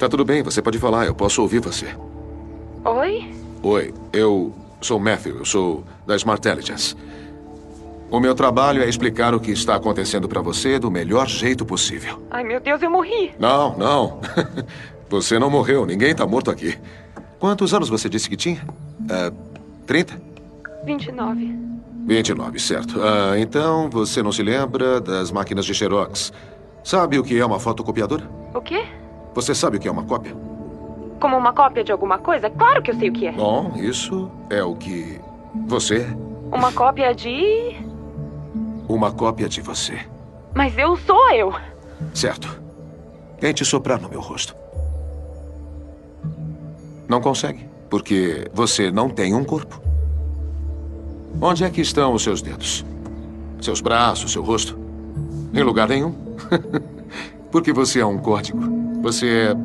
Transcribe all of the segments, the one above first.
Tá tudo bem, você pode falar, eu posso ouvir você. Oi? Oi, eu sou Matthew, eu sou da Smart Intelligence. O meu trabalho é explicar o que está acontecendo para você do melhor jeito possível. Ai, meu Deus, eu morri. Não, não. Você não morreu, ninguém está morto aqui. Quantos anos você disse que tinha? Uh, 30? 29. 29, certo. Ah, então você não se lembra das máquinas de Xerox. Sabe o que é uma fotocopiadora? O quê? Você sabe o que é uma cópia? Como uma cópia de alguma coisa? Claro que eu sei o que é. Bom, isso é o que você é. Uma cópia de. Uma cópia de você. Mas eu sou eu. Certo. Tente soprar no meu rosto. Não consegue, porque você não tem um corpo. Onde é que estão os seus dedos? Seus braços, seu rosto? Em lugar nenhum. porque você é um código. Você é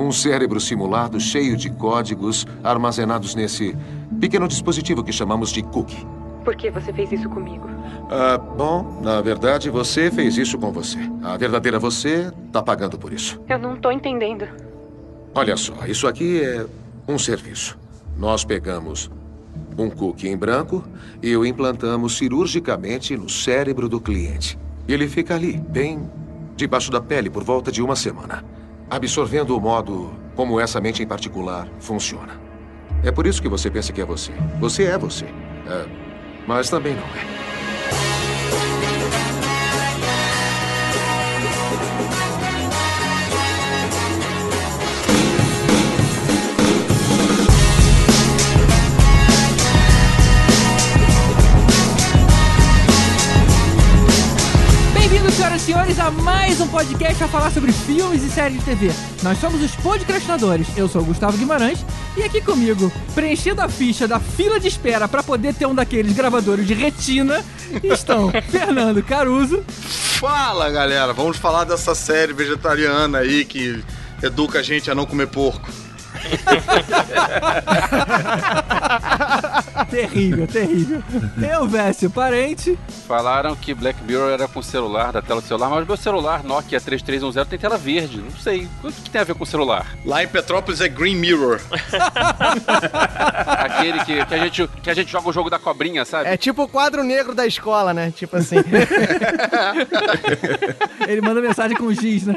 um cérebro simulado cheio de códigos armazenados nesse pequeno dispositivo que chamamos de cookie. Por que você fez isso comigo? Ah, bom, na verdade, você fez isso com você. A verdadeira você está pagando por isso. Eu não estou entendendo. Olha só, isso aqui é um serviço. Nós pegamos um cookie em branco e o implantamos cirurgicamente no cérebro do cliente. Ele fica ali, bem debaixo da pele, por volta de uma semana, absorvendo o modo como essa mente em particular funciona. É por isso que você pensa que é você. Você é você. É, mas também não é. Senhores, a mais um podcast a falar sobre filmes e séries de TV. Nós somos os podcastinadores. Eu sou o Gustavo Guimarães e aqui comigo, preenchendo a ficha da fila de espera para poder ter um daqueles gravadores de retina, estão Fernando Caruso. Fala, galera. Vamos falar dessa série vegetariana aí que educa a gente a não comer porco. terrível, terrível. Eu, Vécio, parente. Falaram que Black Mirror era com celular, da tela do celular, mas meu celular Nokia 3310 tem tela verde. Não sei. O que tem a ver com celular? Lá em Petrópolis é Green Mirror. Aquele que, que, a gente, que a gente joga o jogo da cobrinha, sabe? É tipo o quadro negro da escola, né? Tipo assim. Ele manda mensagem com giz, né?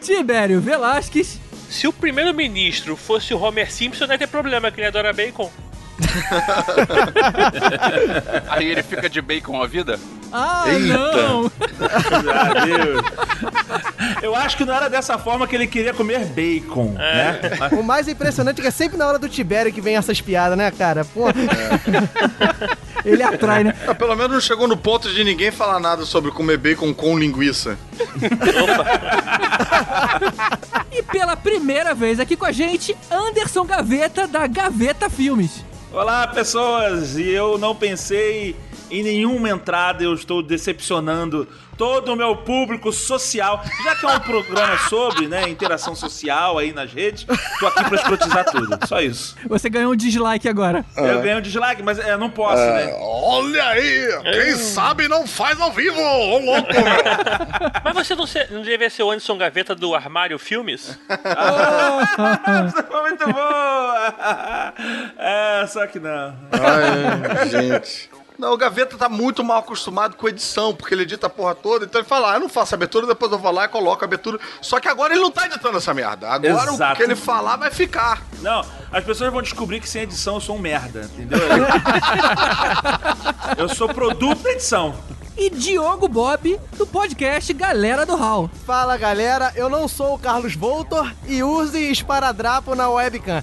Tibério Velasquez se o primeiro-ministro fosse o Homer Simpson, não ia ter problema, que ele adora bacon. Aí ele fica de bacon a vida? Ah, Eita. não! Eu acho que não era dessa forma que ele queria comer bacon, é. né? O mais impressionante é que é sempre na hora do Tibério que vem essas piadas, né, cara? Pô. É. Ele atrai, né? Ah, pelo menos não chegou no ponto de ninguém falar nada sobre comer bacon com linguiça. e pela primeira vez aqui com a gente, Anderson Gaveta, da Gaveta Filmes. Olá, pessoas! E eu não pensei em nenhuma entrada, eu estou decepcionando todo o meu público social. Já que é um programa sobre, né, interação social aí nas redes, tô aqui pra escrotizar tudo. Só isso. Você ganhou um dislike agora. Eu ganhei um dislike, mas eu não posso, é, né? Olha aí! Quem sabe não faz ao vivo! Ô louco, meu! Mas você não, ser, não devia ser o Anderson Gaveta do Armário Filmes? oh, foi muito boa! É, só que não. Ai, gente. Não, o Gaveta tá muito mal acostumado com edição, porque ele edita a porra toda, então ele fala, ah, eu não faço abertura, depois eu vou lá e coloco a abertura. Só que agora ele não tá editando essa merda. Agora Exato. o que ele falar vai ficar. Não, as pessoas vão descobrir que sem edição eu sou um merda, entendeu? eu sou produto da edição e Diogo Bob, do podcast Galera do Hall. Fala galera, eu não sou o Carlos Voltor e use esparadrapo na webcam.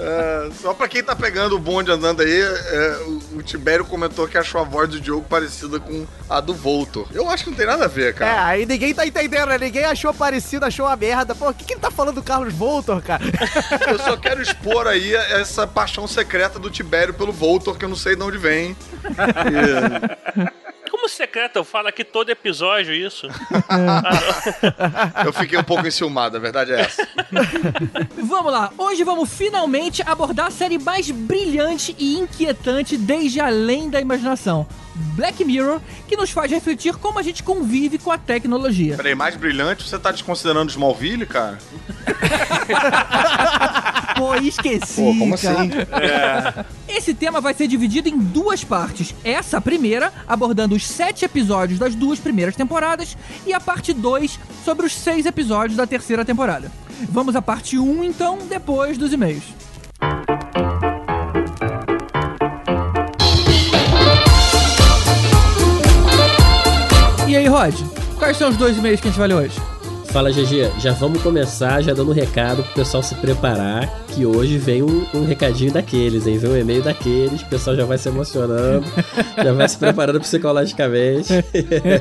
é, só pra quem tá pegando o bonde andando aí, é, o, o, Tibério comentou que achou a voz do Diogo parecida com a do Voltor. Eu acho que não tem nada a ver, cara. É, aí ninguém tá entendendo, né? Ninguém achou parecido, achou uma merda. Pô, o que, que ele tá falando do Carlos Voltor, cara? eu só quero expor aí essa paixão secreta do Tibério pelo Voltor, que eu não sei de onde vem. Como secreta, fala que todo episódio isso. Eu fiquei um pouco enciumado, a verdade é essa. vamos lá, hoje vamos finalmente abordar a série mais brilhante e inquietante desde além da imaginação. Black Mirror, que nos faz refletir como a gente convive com a tecnologia. Peraí, mais brilhante, você tá desconsiderando Smallville, cara? Pô, esqueci. Pô, como cara. assim? É. Esse tema vai ser dividido em duas partes. Essa primeira, abordando os sete episódios das duas primeiras temporadas, e a parte 2 sobre os seis episódios da terceira temporada. Vamos à parte 1, um, então, depois dos e-mails. E aí, Rod? Quais são os dois e-mails que a gente vai ler hoje? Fala, GG. Já vamos começar já dando um recado pro pessoal se preparar, que hoje vem um, um recadinho daqueles, hein? Vem um e-mail daqueles, o pessoal já vai se emocionando, já vai se preparando psicologicamente.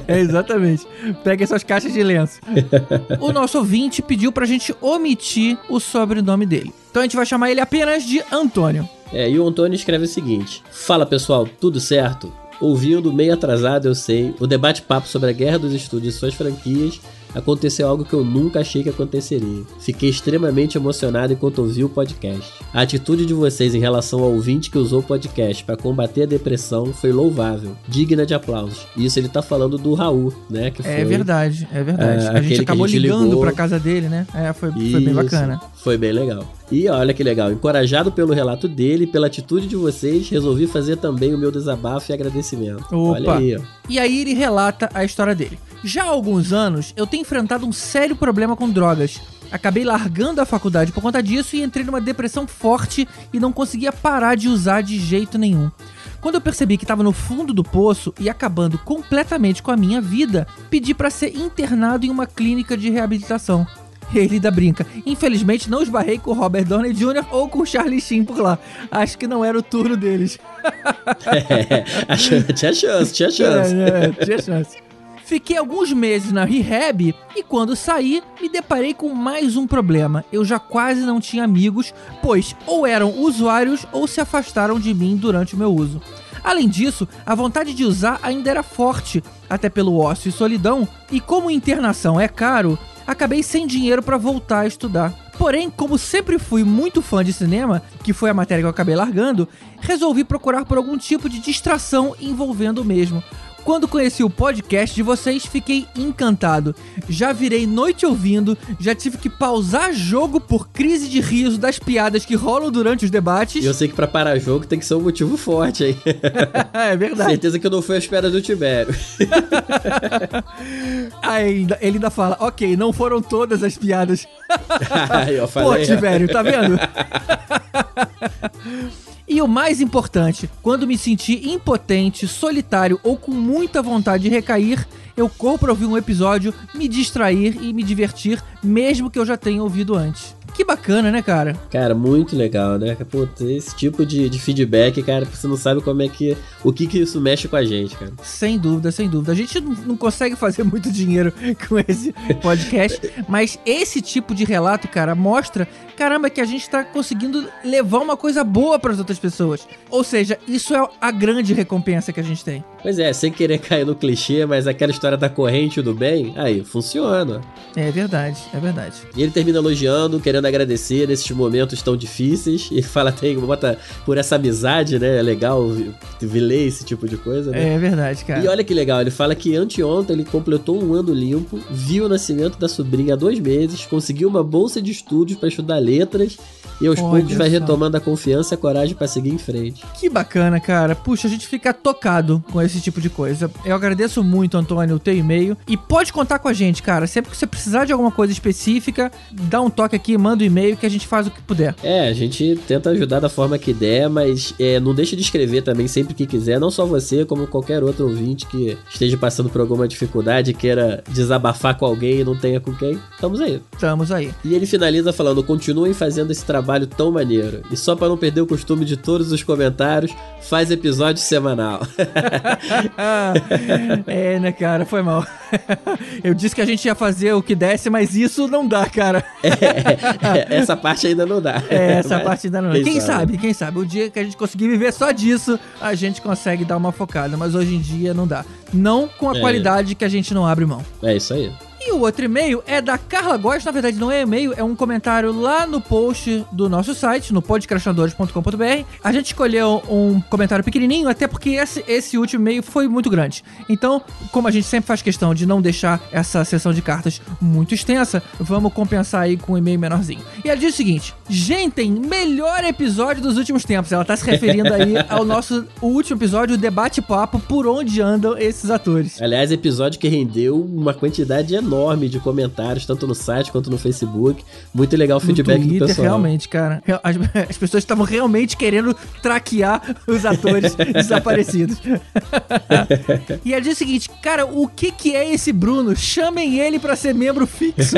é, exatamente. Pega essas caixas de lenço. o nosso ouvinte pediu pra gente omitir o sobrenome dele. Então a gente vai chamar ele apenas de Antônio. É, e o Antônio escreve o seguinte: Fala pessoal, tudo certo? Ouvindo meio atrasado, eu sei, o debate-papo sobre a guerra dos estúdios e suas franquias aconteceu algo que eu nunca achei que aconteceria. Fiquei extremamente emocionado enquanto ouvi o podcast. A atitude de vocês em relação ao ouvinte que usou o podcast para combater a depressão foi louvável, digna de aplausos. E isso ele tá falando do Raul, né? Que é foi, verdade, é verdade. Uh, a gente acabou a gente ligando ligou. pra casa dele, né? É, foi, foi bem bacana. Foi bem legal. E olha que legal, encorajado pelo relato dele, pela atitude de vocês, resolvi fazer também o meu desabafo e agradecimento. Opa. Olha aí. Ó. E aí ele relata a história dele. Já há alguns anos, eu tenho enfrentado um sério problema com drogas. Acabei largando a faculdade por conta disso e entrei numa depressão forte e não conseguia parar de usar de jeito nenhum. Quando eu percebi que estava no fundo do poço e acabando completamente com a minha vida, pedi para ser internado em uma clínica de reabilitação. Ele ainda brinca. Infelizmente não esbarrei com o Robert Downey Jr. ou com o Charlie Sheen por lá. Acho que não era o turno deles. é, tinha chance, tinha chance. É, é, tinha chance. Fiquei alguns meses na rehab e quando saí, me deparei com mais um problema. Eu já quase não tinha amigos, pois ou eram usuários ou se afastaram de mim durante o meu uso. Além disso, a vontade de usar ainda era forte, até pelo ócio e solidão, e como internação é caro, acabei sem dinheiro para voltar a estudar. Porém, como sempre fui muito fã de cinema, que foi a matéria que eu acabei largando, resolvi procurar por algum tipo de distração envolvendo o mesmo. Quando conheci o podcast de vocês, fiquei encantado. Já virei noite ouvindo, já tive que pausar jogo por crise de riso das piadas que rolam durante os debates. E eu sei que para parar jogo tem que ser um motivo forte aí. é verdade. Certeza que não foi a espera do Tibério. ainda, ele ainda fala, ok, não foram todas as piadas. Aí, eu falei. Pô, Tibério, tá vendo? E o mais importante, quando me senti impotente, solitário ou com muita vontade de recair, eu corro para ouvir um episódio, me distrair e me divertir, mesmo que eu já tenha ouvido antes. Que bacana, né, cara? Cara, muito legal, né? Pô, esse tipo de, de feedback, cara, você não sabe como é que. O que que isso mexe com a gente, cara. Sem dúvida, sem dúvida. A gente não, não consegue fazer muito dinheiro com esse podcast, mas esse tipo de relato, cara, mostra, caramba, que a gente tá conseguindo levar uma coisa boa para as outras pessoas. Ou seja, isso é a grande recompensa que a gente tem. Pois é, sem querer cair no clichê, mas aquela história da corrente do bem, aí, funciona. É verdade, é verdade. E ele termina elogiando, querendo agradecer nesses momentos tão difíceis. E fala até, bota por essa amizade, né? É legal ler esse tipo de coisa, né? É verdade, cara. E olha que legal, ele fala que anteontem ele completou um ano limpo, viu o nascimento da sobrinha há dois meses, conseguiu uma bolsa de estudos para estudar letras e aos Olha poucos vai retomando a confiança e a coragem para seguir em frente. Que bacana, cara. Puxa, a gente fica tocado com esse tipo de coisa. Eu agradeço muito, Antônio, o teu e-mail. E pode contar com a gente, cara. Sempre que você precisar de alguma coisa específica, dá um toque aqui, manda um e-mail que a gente faz o que puder. É, a gente tenta ajudar da forma que der, mas é, não deixe de escrever também sempre que quiser. Não só você, como qualquer outro ouvinte que esteja passando por alguma dificuldade, queira desabafar com alguém e não tenha com quem. Estamos aí. Estamos aí. E ele finaliza falando: continuem fazendo esse trabalho trabalho tão maneiro. E só para não perder o costume de todos os comentários, faz episódio semanal. é, né, cara? Foi mal. Eu disse que a gente ia fazer o que desse, mas isso não dá, cara. É, é, essa parte ainda não dá. É, essa mas parte ainda não dá. Quem, quem sabe? sabe? Quem sabe? O dia que a gente conseguir viver só disso, a gente consegue dar uma focada. Mas hoje em dia não dá. Não com a é. qualidade que a gente não abre mão. É isso aí. E o outro e-mail é da Carla Góes, na verdade não é e-mail, é um comentário lá no post do nosso site, no podcrastinadores.com.br. A gente escolheu um comentário pequenininho, até porque esse, esse último e-mail foi muito grande. Então, como a gente sempre faz questão de não deixar essa sessão de cartas muito extensa, vamos compensar aí com um e-mail menorzinho. E ela diz o seguinte: Gentem, melhor episódio dos últimos tempos. Ela tá se referindo aí ao nosso último episódio, o debate-papo, por onde andam esses atores. Aliás, episódio que rendeu uma quantidade enorme de comentários, tanto no site quanto no Facebook. Muito legal o feedback Twitter, do pessoal. realmente, cara. As, as pessoas estavam realmente querendo traquear os atores desaparecidos. e ela diz o seguinte, cara, o que que é esse Bruno? Chamem ele pra ser membro fixo.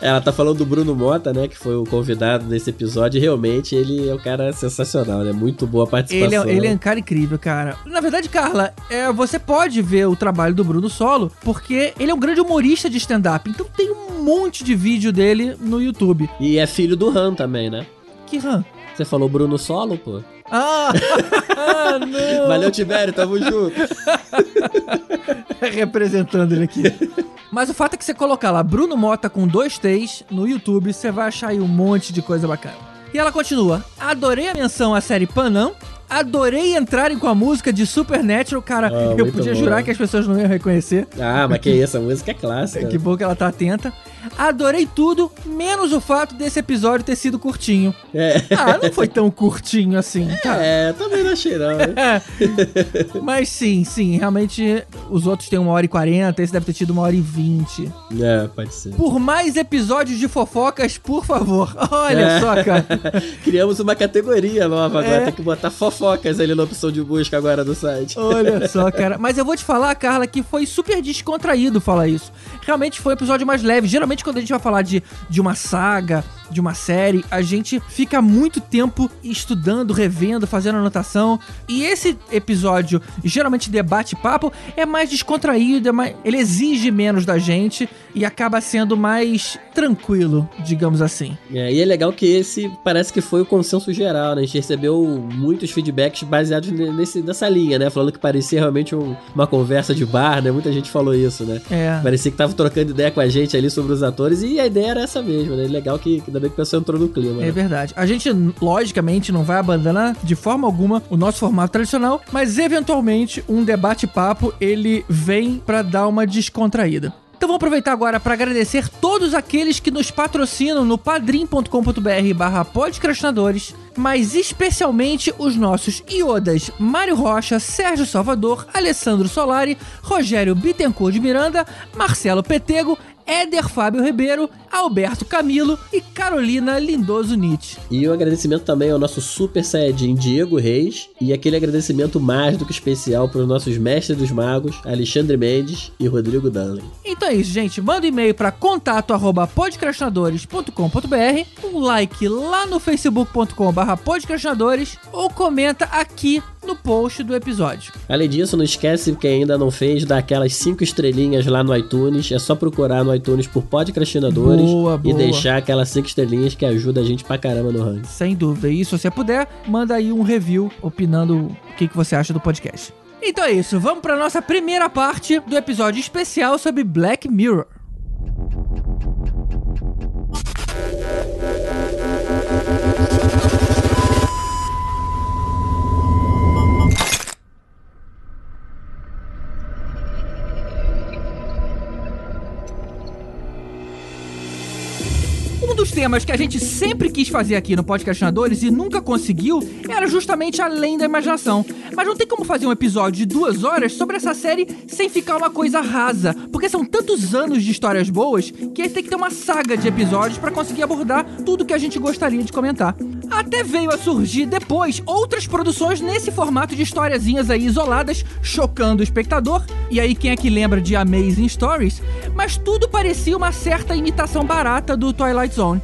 Ela tá falando do Bruno Mota, né, que foi o convidado desse episódio. E realmente ele é um cara sensacional, né? Muito boa participação. Ele é, ele é um cara incrível, cara. Na verdade, Carla, é, você pode ver o trabalho do Bruno solo, porque ele é um grande humorista de stand-up. Então tem um monte de vídeo dele no YouTube. E é filho do Han também, né? Que Han? Você falou Bruno Solo, pô? Ah, ah não! Valeu, Tibério, tamo junto. Representando ele aqui. Mas o fato é que você colocar lá Bruno Mota com dois T's no YouTube, você vai achar aí um monte de coisa bacana. E ela continua: Adorei a menção à série Panam. Adorei entrarem com a música de Supernatural, cara. Ah, eu podia bom. jurar que as pessoas não iam reconhecer. Ah, mas que isso, a música é clássica. Que bom que ela tá atenta. Adorei tudo, menos o fato desse episódio ter sido curtinho. É. Ah, não foi tão curtinho assim, cara. É, também não achei não. né? Mas sim, sim, realmente os outros têm uma hora e quarenta, esse deve ter tido uma hora e vinte. É, pode ser. Por mais episódios de fofocas, por favor. Olha É. só, cara. Criamos uma categoria nova agora. É. Tem que botar fofocas ali na opção de busca agora do site. Olha só, cara. Mas eu vou te falar, Carla, que foi super descontraído falar isso. Realmente foi um episódio mais leve. Geralmente, quando a gente vai falar de, de uma saga, de uma série, a gente fica muito tempo estudando, revendo, fazendo anotação. E esse episódio, geralmente debate-papo, é mais descontraído, é mais- ele exige menos da gente e acaba sendo mais tranquilo, digamos assim. É, e é legal que esse parece que foi o consenso geral, né? A gente recebeu muitos feedbacks baseados ne- nesse, nessa linha, né? Falando que parecia realmente um- uma conversa de bar, né? Muita gente falou isso, né? É. Parecia que tava trocando ideia com a gente ali sobre os atores e a ideia era essa mesmo, né? Legal que ainda bem que o pessoal entrou no clima. É né? verdade. A gente, logicamente, não vai abandonar de forma alguma o nosso formato tradicional, mas eventualmente um debate-papo ele vem pra dar uma descontraída. Então vamos aproveitar agora para agradecer todos aqueles que nos patrocinam no padrim.com.br barra podcastinadores, mas especialmente os nossos iodas Mário Rocha, Sérgio Salvador, Alessandro Solari, Rogério Bittencourt de Miranda, Marcelo Petego, Éder Fábio Ribeiro, Alberto Camilo e Carolina Lindoso Nietzsche. E um agradecimento também ao nosso super saiyajin Diego Reis e aquele agradecimento mais do que especial para os nossos mestres dos magos, Alexandre Mendes e Rodrigo Danley. Então é isso, gente. Manda um e-mail para contato@podcastinadores.com.br, um like lá no facebook.com/barra podcastinadores ou comenta aqui no post do episódio. Além disso, não esquece que ainda não fez, dá aquelas cinco estrelinhas lá no iTunes. É só procurar no iTunes por Podcastinadores Boa, e boa. deixar aquelas cinco estrelinhas que ajuda a gente pra caramba no ranking. Sem dúvida. E se você puder, manda aí um review opinando o que, que você acha do podcast. Então é isso, vamos para nossa primeira parte do episódio especial sobre Black Mirror. Temas que a gente sempre quis fazer aqui no Podcastinadores e nunca conseguiu era justamente além da imaginação. Mas não tem como fazer um episódio de duas horas sobre essa série sem ficar uma coisa rasa, porque são tantos anos de histórias boas que tem que ter uma saga de episódios pra conseguir abordar tudo que a gente gostaria de comentar. Até veio a surgir depois outras produções nesse formato de historiazinhas aí isoladas, chocando o espectador. E aí quem é que lembra de Amazing Stories? Mas tudo parecia uma certa imitação barata do Twilight Zone.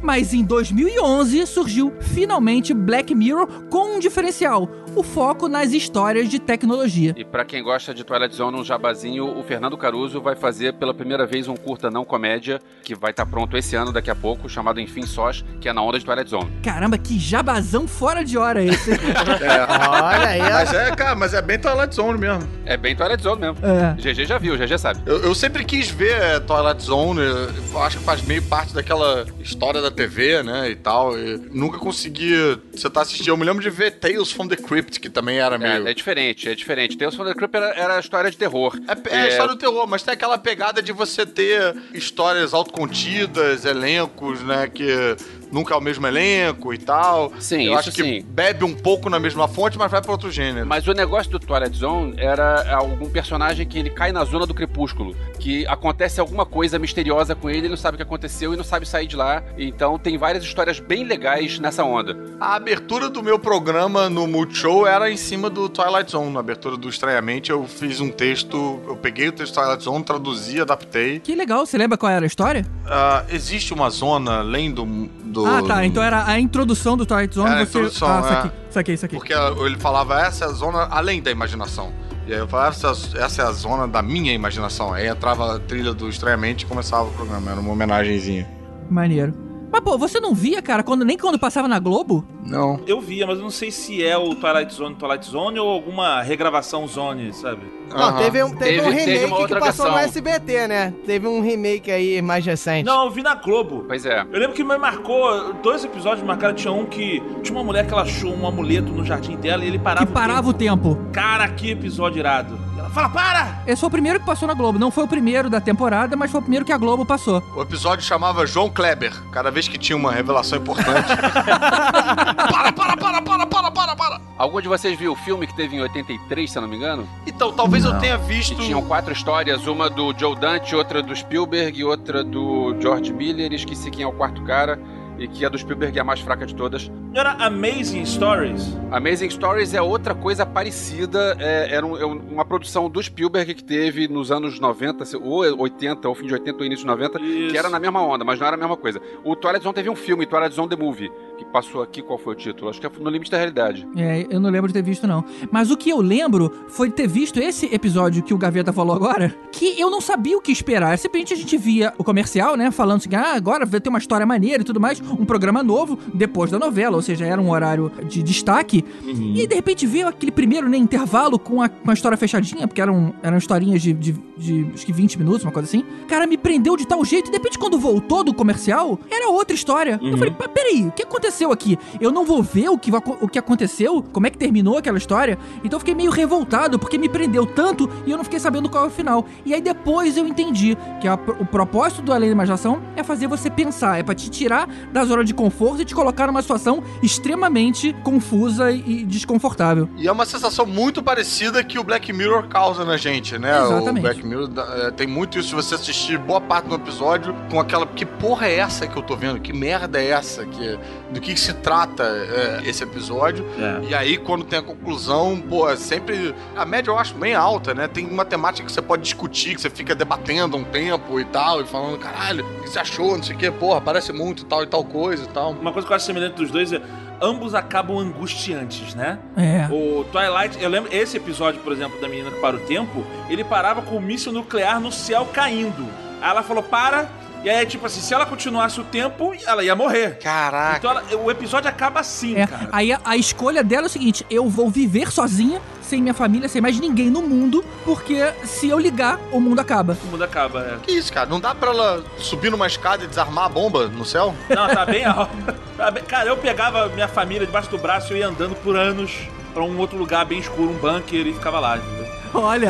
Mas em 2011 surgiu finalmente Black Mirror com um diferencial: o foco nas histórias de tecnologia. E para quem gosta de Twilight Zone, um jabazinho, o Fernando Caruso vai fazer pela primeira vez um curta não comédia que vai estar tá pronto esse ano daqui a pouco, chamado Enfim Sós, que é na onda de Twilight Zone. Caramba, que jabazão fora de hora esse. é, olha aí. Mas é, cara, mas é bem Twilight Zone mesmo. É bem Twilight Zone mesmo. É. GG já viu, GG sabe. Eu, eu sempre quis ver é, Twilight Zone, acho que faz meio parte daquela história da TV, né, e tal. E nunca consegui. Você tá assistindo, eu me lembro de ver Tales from the Crypt, que também era meio. É, é diferente, é diferente. Tales from the Crypt era, era história de terror. É, é, é história do terror, mas tem aquela pegada de você ter histórias autocontidas, elencos, né, que nunca é o mesmo elenco e tal. Sim, Eu isso acho que sim. bebe um pouco na mesma fonte, mas vai para outro gênero. Mas o negócio do Twilight Zone era algum personagem que ele cai na zona do crepúsculo, que acontece alguma coisa misteriosa com ele, ele não sabe o que aconteceu e não sabe sair de lá. Então tem várias histórias bem legais nessa onda. A abertura do meu programa no Multishow era em cima do Twilight Zone. Na abertura do Estranhamente, eu fiz um texto, eu peguei o texto do Twilight Zone, traduzi, adaptei. Que legal, você lembra qual era a história? Uh, existe uma zona além do, do... Ah, tá. Então era a introdução do Twilight Zone. Era você... a introdução, ah, é. isso aqui, isso aqui, isso aqui. Porque ele falava, essa é a zona além da imaginação. E aí eu falava, essa, essa é a zona da minha imaginação. Aí entrava a trilha do Estranhamente e começava o programa. Era uma homenagenzinha. Maneiro. Mas, pô, você não via, cara, quando, nem quando passava na Globo? Não. Eu via, mas eu não sei se é o Twilight Zone Twilight Zone ou alguma regravação Zone, sabe? Não, Aham. teve um, teve Teve- um teve remake uma que passou no. SBT, né? Teve um remake aí mais recente. Não, eu vi na Globo. Pois é. Eu lembro que me marcou, dois episódios me marcaram, tinha um que tinha uma mulher que ela achou um amuleto no jardim dela e ele parava Que parava o tempo. tempo. Cara, que episódio irado. Fala, para! Esse foi o primeiro que passou na Globo. Não foi o primeiro da temporada, mas foi o primeiro que a Globo passou. O episódio chamava João Kleber. Cada vez que tinha uma revelação importante. para, para, para, para, para, para, para. Algum de vocês viu o filme que teve em 83, se eu não me engano? Então, talvez eu tenha Que visto. tinham quatro histórias, uma do Joe Dante, outra do Spielberg e outra do George Miller, esqueci quem é o quarto cara, e que a do Spielberg é a mais fraca de todas. Não era Amazing Stories? Amazing Stories é outra coisa parecida, é, era um- é um- uma produção do Spielberg que teve nos anos 90, se- ou 80, ou fim de 80 ou início de 90, Isso. que era na mesma onda, mas não era a mesma coisa. O Twilight Zone teve um filme, Twilight Zone The Movie, que passou aqui, qual foi o título? Acho que é No Limite da Realidade. É, eu não lembro de ter visto, não. Mas o que eu lembro foi ter visto esse episódio que o Gaveta falou agora, que eu não sabia o que esperar. Simplesmente a gente via o comercial, né, falando assim, ah, agora vai ter uma história maneira e tudo mais, um programa novo, depois da novela, ou seja, era um horário de destaque. E de repente veio aquele primeiro, né, intervalo com a, com a história fechadinha, porque eram, eram historinhas de, de, de, acho que 20 minutos, uma coisa assim. Cara, me prendeu de tal jeito, e de repente quando voltou do comercial, era outra história. Eu falei, "Pá, peraí, o que aconteceu aqui? Eu não vou ver o que, o que aconteceu, como é que terminou aquela história. Então eu fiquei meio revoltado, porque me prendeu tanto e eu não fiquei sabendo qual é o final. E aí depois eu entendi que a- o propósito do Além da Imaginação é fazer você pensar, é pra te tirar da zona de conforto e te colocar numa situação extremamente confusa e desconfortável. E é uma sensação muito parecida que o Black Mirror causa na gente, né? Exatamente. O Black Mirror é, tem muito isso de você assistir boa parte do episódio com aquela. Que porra é essa que eu tô vendo? Que merda é essa? Que, que, que se trata é, esse episódio? É. E aí, quando tem a conclusão, pô, é sempre. A média eu acho bem alta, né? Tem uma temática que você pode discutir, que você fica debatendo um tempo e tal, e falando, caralho, o que você achou? Não sei o quê, porra, parece muito tal e tal coisa e tal. Uma coisa que eu acho semelhante dos dois é ambos acabam angustiantes, né? É. O Twilight, eu lembro esse episódio, por exemplo, da menina que para o tempo, ele parava com o míssil nuclear no céu caindo. Aí ela falou: "Para". E aí, tipo assim, se ela continuasse o tempo, ela ia morrer. Caraca. Então ela- o episódio acaba assim, É, cara. aí a, a escolha dela é o seguinte: eu vou viver sozinha, sem minha família, sem mais ninguém no mundo, porque se eu ligar, o mundo acaba. O mundo acaba, é. Que isso, cara? Não dá pra ela subir numa escada e desarmar a bomba no céu? Não, tá bem alto. Tá Cara, eu pegava minha família debaixo do braço e eu ia andando por anos pra um outro lugar bem escuro, um bunker, e ficava lá, entendeu? Olha,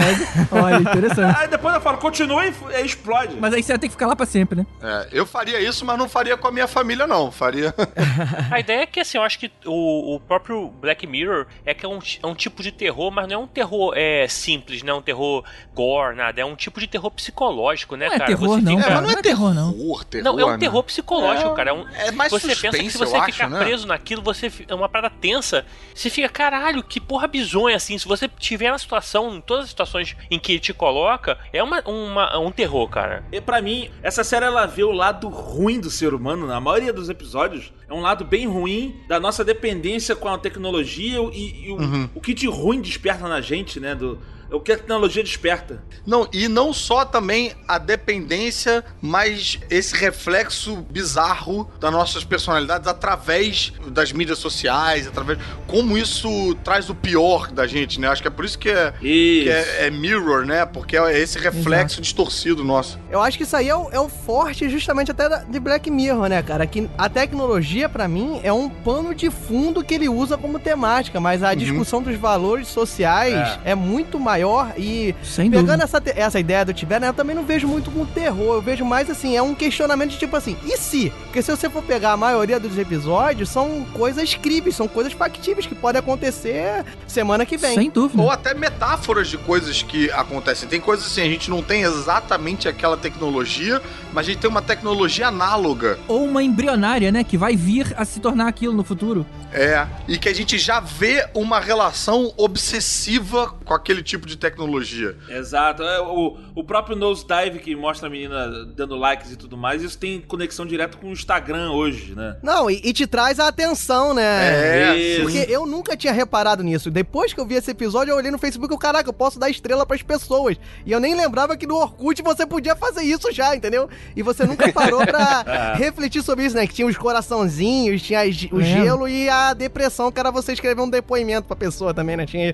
olha, interessante. Aí depois eu falo, continua e explode. Mas aí você vai ter que ficar lá pra sempre, né? É, eu faria isso, mas não faria com a minha família, não. Faria. A ideia é que, assim, eu acho que o, o próprio Black Mirror é que é um, é um tipo de terror, mas não é um terror é, simples, não é um terror gore, nada. É um tipo de terror psicológico, né, Não é cara? terror, Você não, fica- cara. Não é terror, não. Terror, terror. Não, é um né? terror psicológico, É, cara. É, um, é mais você pensa que se suspense, você ficar acho, né? preso naquilo, você é uma parada tensa. Você fica, caralho, que porra bizonha, assim. Se você tiver na situação, todas as situações em que ele te coloca, é uma, uma um terror, cara. E para mim, essa série ela vê o lado ruim do ser humano, na maioria dos episódios, é um lado bem ruim da nossa dependência com a tecnologia e, e o, uhum. o que de ruim desperta na gente, né? Do, é o que a tecnologia desperta. Não, e não só também a dependência, mas esse reflexo bizarro das nossas personalidades através das mídias sociais, através. Como isso traz o pior da gente, né? Acho que é por isso que é, que é, é mirror, né? Porque é esse reflexo Exato. distorcido nosso. Eu acho que isso aí é o, é o forte justamente até de Black Mirror, né, cara? Que a tecnologia, para mim, é um pano de fundo que ele usa como temática, mas a uhum. discussão dos valores sociais é, é muito maior maior e Sem pegando essa, essa ideia do Tibete, né, eu também não vejo muito com terror, eu vejo mais assim, é um questionamento de tipo assim, e se? Porque se você for pegar a maioria dos episódios, são coisas críveis, são coisas factíveis que podem acontecer semana que vem. Sem dúvida. Ou até metáforas de coisas que acontecem. Tem coisas assim, a gente não tem exatamente aquela tecnologia, mas a gente tem uma tecnologia análoga. Ou uma embrionária, né, que vai vir a se tornar aquilo no futuro. É, e que a gente já vê uma relação obsessiva com aquele tipo de tecnologia. Exato. É, o, o próprio Nosedive que mostra a menina dando likes e tudo mais, isso tem conexão direta com o Instagram hoje, né? Não, e, e te traz a atenção, né? É. Porque eu nunca tinha reparado nisso. Depois que eu vi esse episódio, eu olhei no Facebook e caraca, eu posso dar estrela para as pessoas. E eu nem lembrava que no Orkut você podia fazer isso já, entendeu? E você nunca parou pra é. refletir sobre isso, né? Que tinha os coraçãozinhos, tinha o é. gelo e a depressão, que era você escrever um depoimento pra pessoa também, né? Tinha...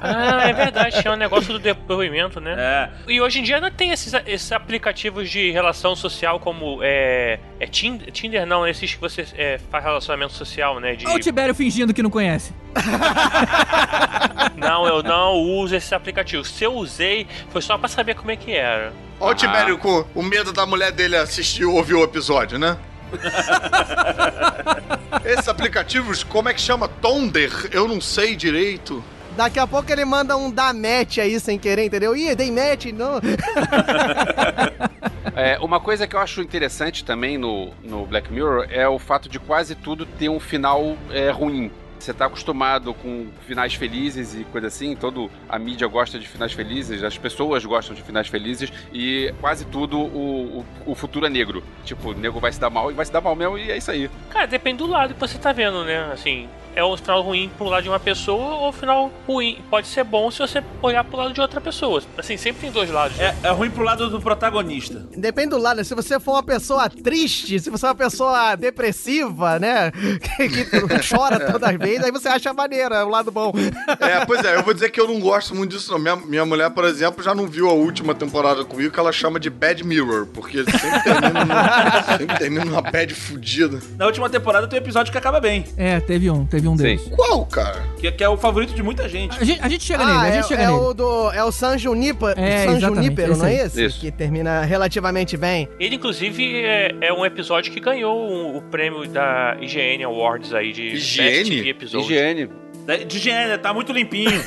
ah, é verdade, tinha um negócio do depoimento, né? É. E hoje em dia ainda tem esses, esses aplicativos de relação social como é, é Tinder, Tinder não, esses que você é, faz relacionamento social, né? De... Olha o Tibério fingindo que não conhece. não, eu não uso esse aplicativo. Se eu usei, foi só pra saber como é que era. Olha o Tibério com o medo da mulher dele assistir, ouvir o episódio, né? Esses aplicativos, como é que chama? Tonder? Eu não sei direito. Daqui a pouco ele manda um da match aí sem querer, entendeu? Ih, dei match, não. É, uma coisa que eu acho interessante também no, no Black Mirror é o fato de quase tudo ter um final é, ruim. Você tá acostumado com finais felizes e coisa assim, todo a mídia gosta de finais felizes, as pessoas gostam de finais felizes e quase tudo o, o, o futuro é negro. Tipo, o nego vai se dar mal e vai se dar mal mesmo e é isso aí. Cara, depende do lado que você tá vendo, né? Assim, é um final ruim pro lado de uma pessoa ou um final ruim. Pode ser bom se você olhar pro lado de outra pessoa. Assim, sempre tem dois lados. Né? É, é ruim pro lado do protagonista. Depende do lado. Né? Se você for uma pessoa triste, se você é uma pessoa depressiva, né? que, chora todas as vezes, aí você acha maneiro, é o lado bom. É, pois é, eu vou dizer que eu não gosto muito disso, não. Minha, minha mulher, por exemplo, já não viu a última temporada comigo, que ela chama de Bad Mirror, porque sempre termina, numa, sempre termina numa bad fudida. Na última temporada tem um episódio que acaba bem. É, teve um, teve teve um deles. Qual, cara? Que, que, é o favorito de muita gente. A gente, a gente chega ah, nele, a gente é, chega é nele. O do, é o San Junipero, é, San Junipero, não é esse? Isso. Que termina relativamente bem. Ele, inclusive, é, é um episódio que ganhou o, o prêmio da IGN Awards aí de IGN? Best Episode. IGN. De higiene, tá muito limpinho.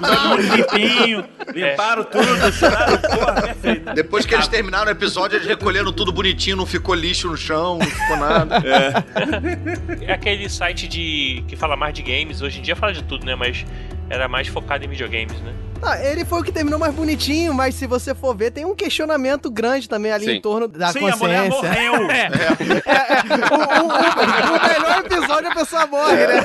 episódio muito limpinho. Limparam é. tudo, tiraram, porra, perfeito. Depois que eles terminaram o episódio, eles recolheram tudo bonitinho, não ficou lixo no chão, não ficou nada. É. é aquele site de que fala mais de games, hoje em dia fala de tudo, né? Mas era mais focado em videogames, né? Ah, ele foi o que terminou mais bonitinho, mas se você for ver, tem um questionamento grande também ali Sim. em torno da Sim, consciência. A mulher morreu. É. É. É, o, o, o, o, melhor episódio a pessoa morre, né?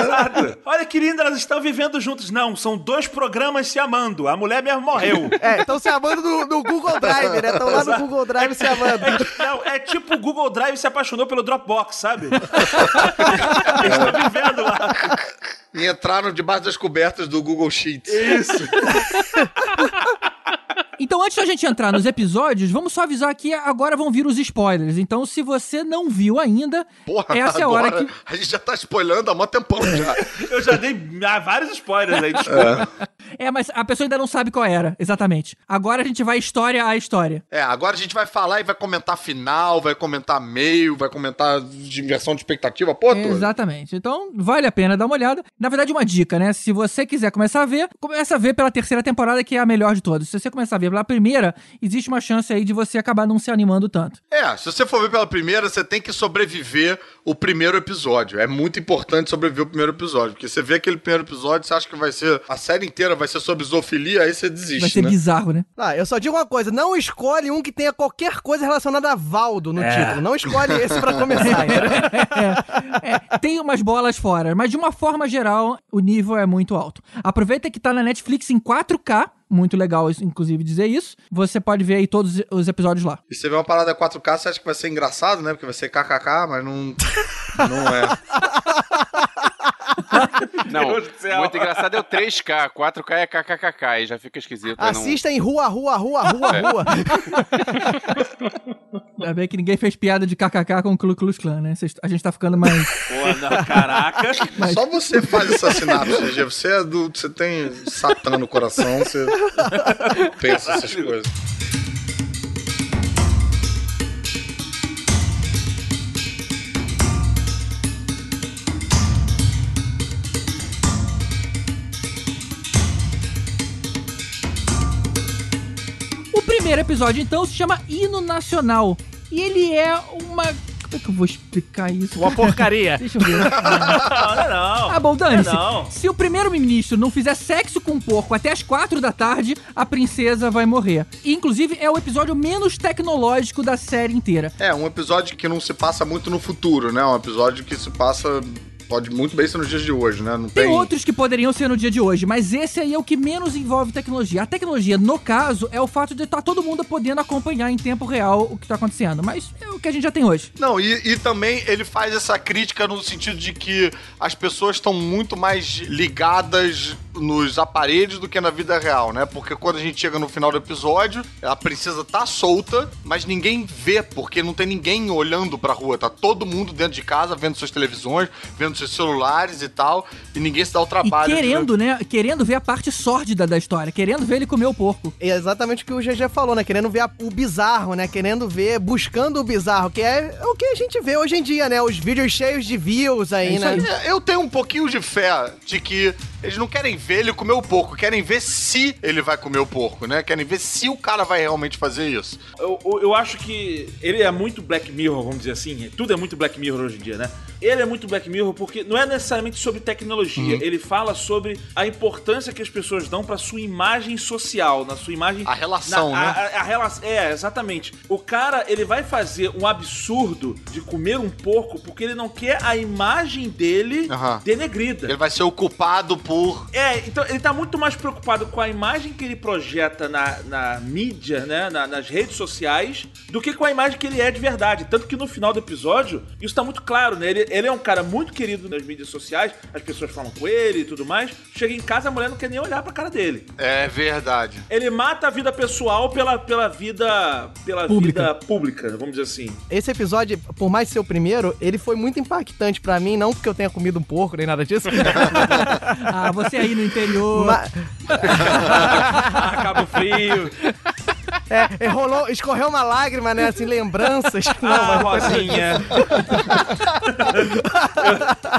Exato. Olha que lindo, elas estão vivendo juntos. Não, são dois programas se amando. A mulher mesmo morreu. É, estão se amando no, no, Google Drive, né? Estão lá no Google Drive se amando. É, não, é tipo o Google Drive se apaixonou pelo Dropbox, sabe? Eles estão vivendo lá. E entraram debaixo das cobertas do Google Sheets. Isso. Então, antes da gente entrar nos episódios, vamos só avisar que agora vão vir os spoilers. Então, se você não viu ainda, Porra, essa é a hora que. A gente já tá spoilando há mó tempão já. Eu já dei vários spoilers aí, desculpa. É. é, mas a pessoa ainda não sabe qual era, exatamente. Agora a gente vai história a história. É, agora a gente vai falar e vai comentar final, vai comentar meio, vai comentar inversão de expectativa, pô, Exatamente. Então, vale a pena dar uma olhada. Na verdade, uma dica, né? Se você quiser começar a ver, começa a ver pela terceira temporada, que é a melhor de todas. Se você começar a ver pela primeira, existe uma chance aí de você acabar não se animando tanto. É, se você for ver pela primeira, você tem que sobreviver o primeiro episódio. É muito importante sobreviver o primeiro episódio. Porque você vê aquele primeiro episódio, você acha que vai ser. A série inteira vai ser sobre zoofilia, aí você desiste. Vai ser né? bizarro, né? Ah, eu só digo uma coisa: não escolhe um que tenha qualquer coisa relacionada a Valdo no É. título. Não escolhe esse pra começar. entendeu? É, tem umas bolas fora, mas de uma forma geral, o nível é muito alto. Aproveita que tá na Netflix em 4K, muito legal, isso, inclusive, dizer isso. Você pode ver aí todos os episódios lá. E você vê uma parada 4K, você acha que vai ser engraçado, né? Porque vai ser KKK, mas não. não é. Não, muito engraçado é o 3K, 4K é kkkk, aí já fica esquisito. não- Assista em rua, rua, rua, rua, rua. Ainda bem que ninguém fez piada de KKK com o Klu Klux Klan, né? A gente tá ficando mais... Pô, não, caraca. Só você faz essa sinapse, GG. Você é do. Você tem Satã no coração, você pensa essas coisas. Primeiro episódio, então, se chama Hino Nacional. E ele é uma... Como é que eu vou explicar isso? Uma porcaria. Deixa eu ver. Não, não, é não. Ah, bom, dane-se. Não. Se o primeiro-ministro não fizer sexo com um porco até as quatro da tarde, a princesa vai morrer. E, inclusive, é o episódio menos tecnológico da série inteira. É, um episódio que não se passa muito no futuro, né? Um episódio que se passa. Pode muito bem ser nos dias de hoje, né? Não Tem tem. outros que poderiam ser no dia de hoje, mas esse aí é o que menos envolve tecnologia. A tecnologia, no caso, é o fato de estar todo mundo podendo acompanhar em tempo real o que tá acontecendo. Mas é o que a gente já tem hoje. Não, e, e também ele faz essa crítica no sentido de que as pessoas estão muito mais ligadas nos aparelhos do que na vida real, né? Porque quando a gente chega no final do episódio, a princesa tá solta, mas ninguém vê, porque não tem ninguém olhando pra rua. Tá todo mundo dentro de casa, vendo suas televisões, vendo seus celulares e tal, e ninguém se dá o E trabalho. de- querendo, né? Querendo ver a parte sórdida da história, querendo ver ele comer o porco. É exatamente o que o GG falou, né? Querendo ver a- o bizarro, né? Querendo ver, buscando o bizarro, que é o que a gente vê hoje em dia, né? Os vídeos cheios de views aí, É né? aí. É, Eu tenho um pouquinho de fé de que eles não querem ver ele comer o porco, querem ver se ele vai comer o porco, né? Querem ver se o cara vai realmente fazer isso. Eu, eu- eu acho que ele é muito Black Mirror, vamos dizer assim. Tudo é muito Black Mirror hoje em dia, né? Ele é muito Black Mirror porque não é necessariamente sobre tecnologia. Ele fala sobre a importância que as pessoas dão pra sua imagem social, na sua imagem. A relação, na- né? A, a, a relação. É, exatamente. O cara, ele vai fazer um absurdo de comer um porco porque ele não quer a imagem dele Aham. denegrida. Ele vai ser o culpado por. É, então ele tá muito mais preocupado com a imagem que ele projeta na, na mídia, né? na- nas redes sociais, do que com a imagem que ele é de verdade. Tanto que no final do episódio, isso tá muito claro, né? Ele, ele é um cara muito querido nas mídias sociais, as pessoas falam com ele e tudo mais. Chega em casa, a mulher não quer nem olhar pra cara dele. É verdade. Ele mata a vida pessoal pela, pela vida. pela Pública. vida pública, vamos dizer assim. Esse episódio, por mais ser o primeiro, ele foi muito impactante pra mim, não porque eu tenha comido um porco nem nada disso. Ah, você aí no interior. Ah, Cabo Frio. É, é, rolou, escorreu uma lágrima, né? Assim, lembranças. Não, Ah, mas- Rosinha.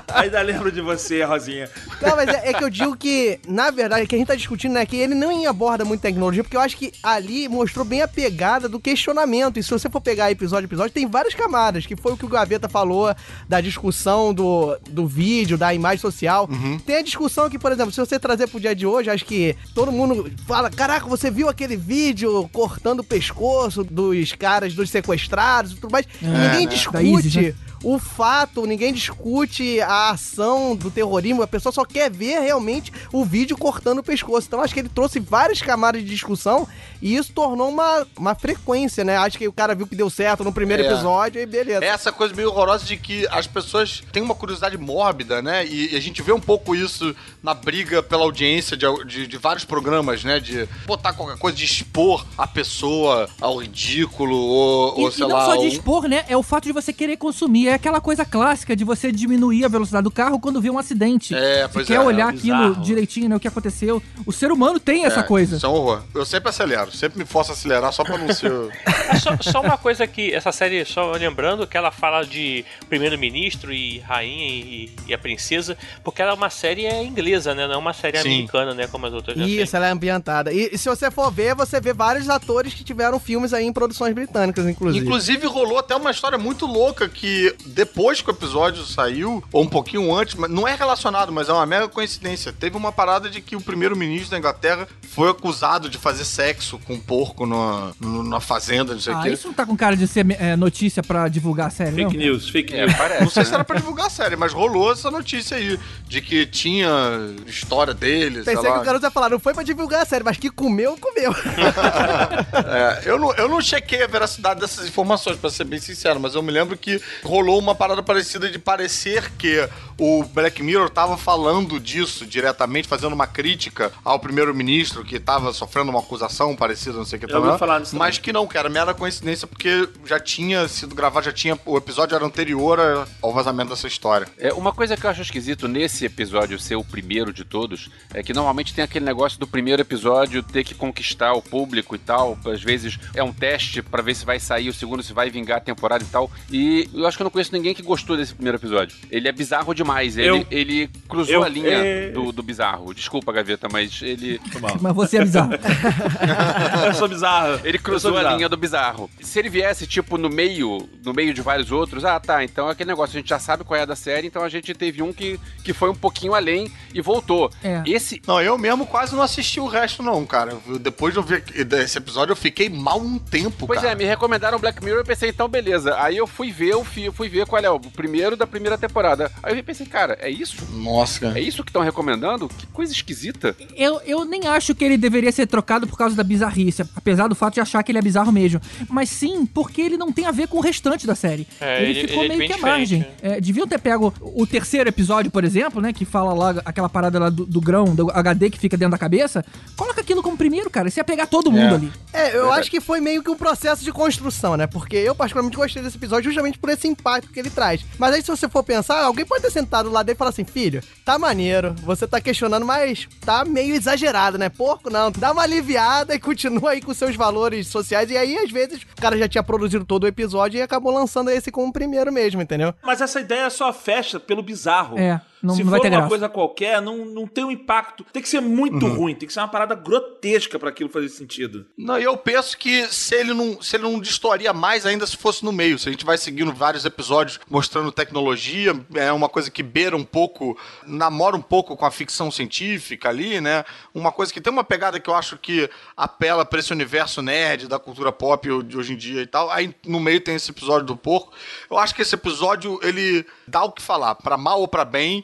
Eu ainda lembro de você, Rosinha. Não, mas é, é que eu digo que, na verdade, o que a gente tá discutindo, né, que ele não aborda muito tecnologia, porque eu acho que ali mostrou bem a pegada do questionamento. E se você for pegar episódio a episódio, tem várias camadas, que foi o que o Gaveta falou da discussão do, do vídeo, da imagem social. Tem a discussão que, por exemplo, se você trazer pro dia de hoje, acho que todo mundo fala: caraca, você viu aquele vídeo cortando o pescoço dos caras, dos sequestrados e tudo mais. E ninguém discute ISIS, né? O fato, ninguém discute a ação do terrorismo, a pessoa só quer ver realmente o vídeo cortando o pescoço. Então acho que ele trouxe várias camadas de discussão e isso tornou uma, uma frequência, né? Acho que o cara viu que deu certo no primeiro É. episódio e beleza. É essa coisa meio horrorosa de que as pessoas têm uma curiosidade mórbida, né? E a gente vê um pouco isso na briga pela audiência de, de, de vários programas, né? De botar qualquer coisa, de expor a pessoa ao ridículo ou, E, ou e sei não lá. só de um- expor, né? É o fato de você querer consumir. É aquela coisa clássica de você diminuir a velocidade do carro quando vê um acidente. É, pois você é. quer olhar é aquilo direitinho, né? O que aconteceu. O ser humano tem essa é, coisa. Isso é um horror. Eu sempre acelero, sempre me forço a acelerar só pra não ser. É só, só, uma coisa que essa série, só lembrando, que ela fala de primeiro-ministro e rainha e, e, a princesa, porque ela é uma série inglesa, né? Não é uma série Sim. americana, né? Como as outras. Isso, ela é ambientada. E, e, se você for ver, você vê vários atores que tiveram filmes aí em produções britânicas, inclusive. Inclusive, rolou até uma história muito louca que depois que o episódio saiu, ou um pouquinho antes, não é relacionado, mas é uma mega coincidência. Teve uma parada de que o primeiro-ministro da Inglaterra foi acusado de fazer sexo com um porco numa, numa fazenda, não sei o ah, quê. Isso não tá com cara de ser é, notícia pra divulgar a série, Fake não? news, fake é, news. É, parece, não sei se era pra divulgar a série, mas rolou essa notícia aí, de que tinha história deles. Pensei que o garoto ia falar, não foi pra divulgar a série, mas que comeu, comeu. é, eu, não, eu não chequei a veracidade dessas informações, pra ser bem sincero, mas eu me lembro que rolou uma parada parecida de parecer que o Black Mirror tava falando disso diretamente, fazendo uma crítica ao primeiro-ministro que tava sofrendo uma acusação parecida, não sei o que. Eu também, falar disso mas que não, que era mera coincidência, porque já tinha sido gravado, já tinha. O episódio era anterior ao vazamento dessa história. É, uma coisa que eu acho esquisito nesse episódio ser o primeiro de todos é que normalmente tem aquele negócio do primeiro episódio ter que conquistar o público e tal. Às vezes é um teste para ver se vai sair, o segundo se vai vingar a temporada e tal. E eu acho que eu não conheço ninguém que gostou desse primeiro episódio. Ele é bizarro demais. Ele, eu, ele cruzou eu, a linha é... do, do bizarro. Desculpa, Gaveta, mas ele. Mas você é bizarro. eu sou bizarro. Ele cruzou bizarro. a linha do bizarro. Se ele viesse, tipo, no meio, no meio de vários outros, ah, tá, então é aquele negócio, a gente já sabe qual é da série, então a gente teve um que, que foi um pouquinho além e voltou. É. Esse. Não, eu mesmo quase não assisti o resto, não, cara. Depois de eu ver esse episódio, eu fiquei mal um tempo, pois cara. é, me recomendaram Black Mirror e pensei, então beleza. Aí eu fui ver, eu fui, fui ver qual é o primeiro da primeira temporada. Aí eu pensei, cara, é isso? Nossa, cara. É isso que estão recomendando? Que coisa esquisita. Eu, eu nem acho que ele deveria ser trocado por causa da bizarrice, apesar do fato de achar que ele é bizarro mesmo. Mas sim, porque ele não tem a ver com o restante da série. É, ele, ele, ficou ele é meio que à margem. É, deviam ter pego o terceiro episódio, por exemplo, né? Que fala lá aquela parada lá do, do, grão, do HD que fica dentro da cabeça. Coloca aquilo como primeiro, cara. Você ia pegar todo mundo é. ali. É, eu acho que foi meio que um processo de construção, né? Porque eu, particularmente, gostei desse episódio justamente por esse impacto que ele traz. Mas aí, se você for pensar, alguém pode ter sentado lá dentro e falar assim: filho, tá maneiro, você tá questionando, mas tá meio exagerado, né? Porco não. Dá uma aliviada e continua aí com seus valores sociais. E aí, às vezes, o cara já tinha produzido todo o episódio e acabou lançando esse como primeiro mesmo, entendeu? Mas essa ideia só fecha pelo bizarro. É. Não, Se não for uma graça. coisa qualquer, não, não tem um impacto. Tem que ser muito uhum. ruim, tem que ser uma parada grotesca para aquilo fazer sentido. Não, eu penso que se ele não, se ele não destoria mais ainda se fosse no meio. Se a gente vai seguindo vários episódios mostrando tecnologia, é uma coisa que beira um pouco, namora um pouco com a ficção científica ali, né? Uma coisa que tem uma pegada que eu acho que apela para esse universo nerd da cultura pop de hoje em dia e tal. Aí no meio tem esse episódio do porco. Eu acho que esse episódio ele dá o que falar, para mal ou para bem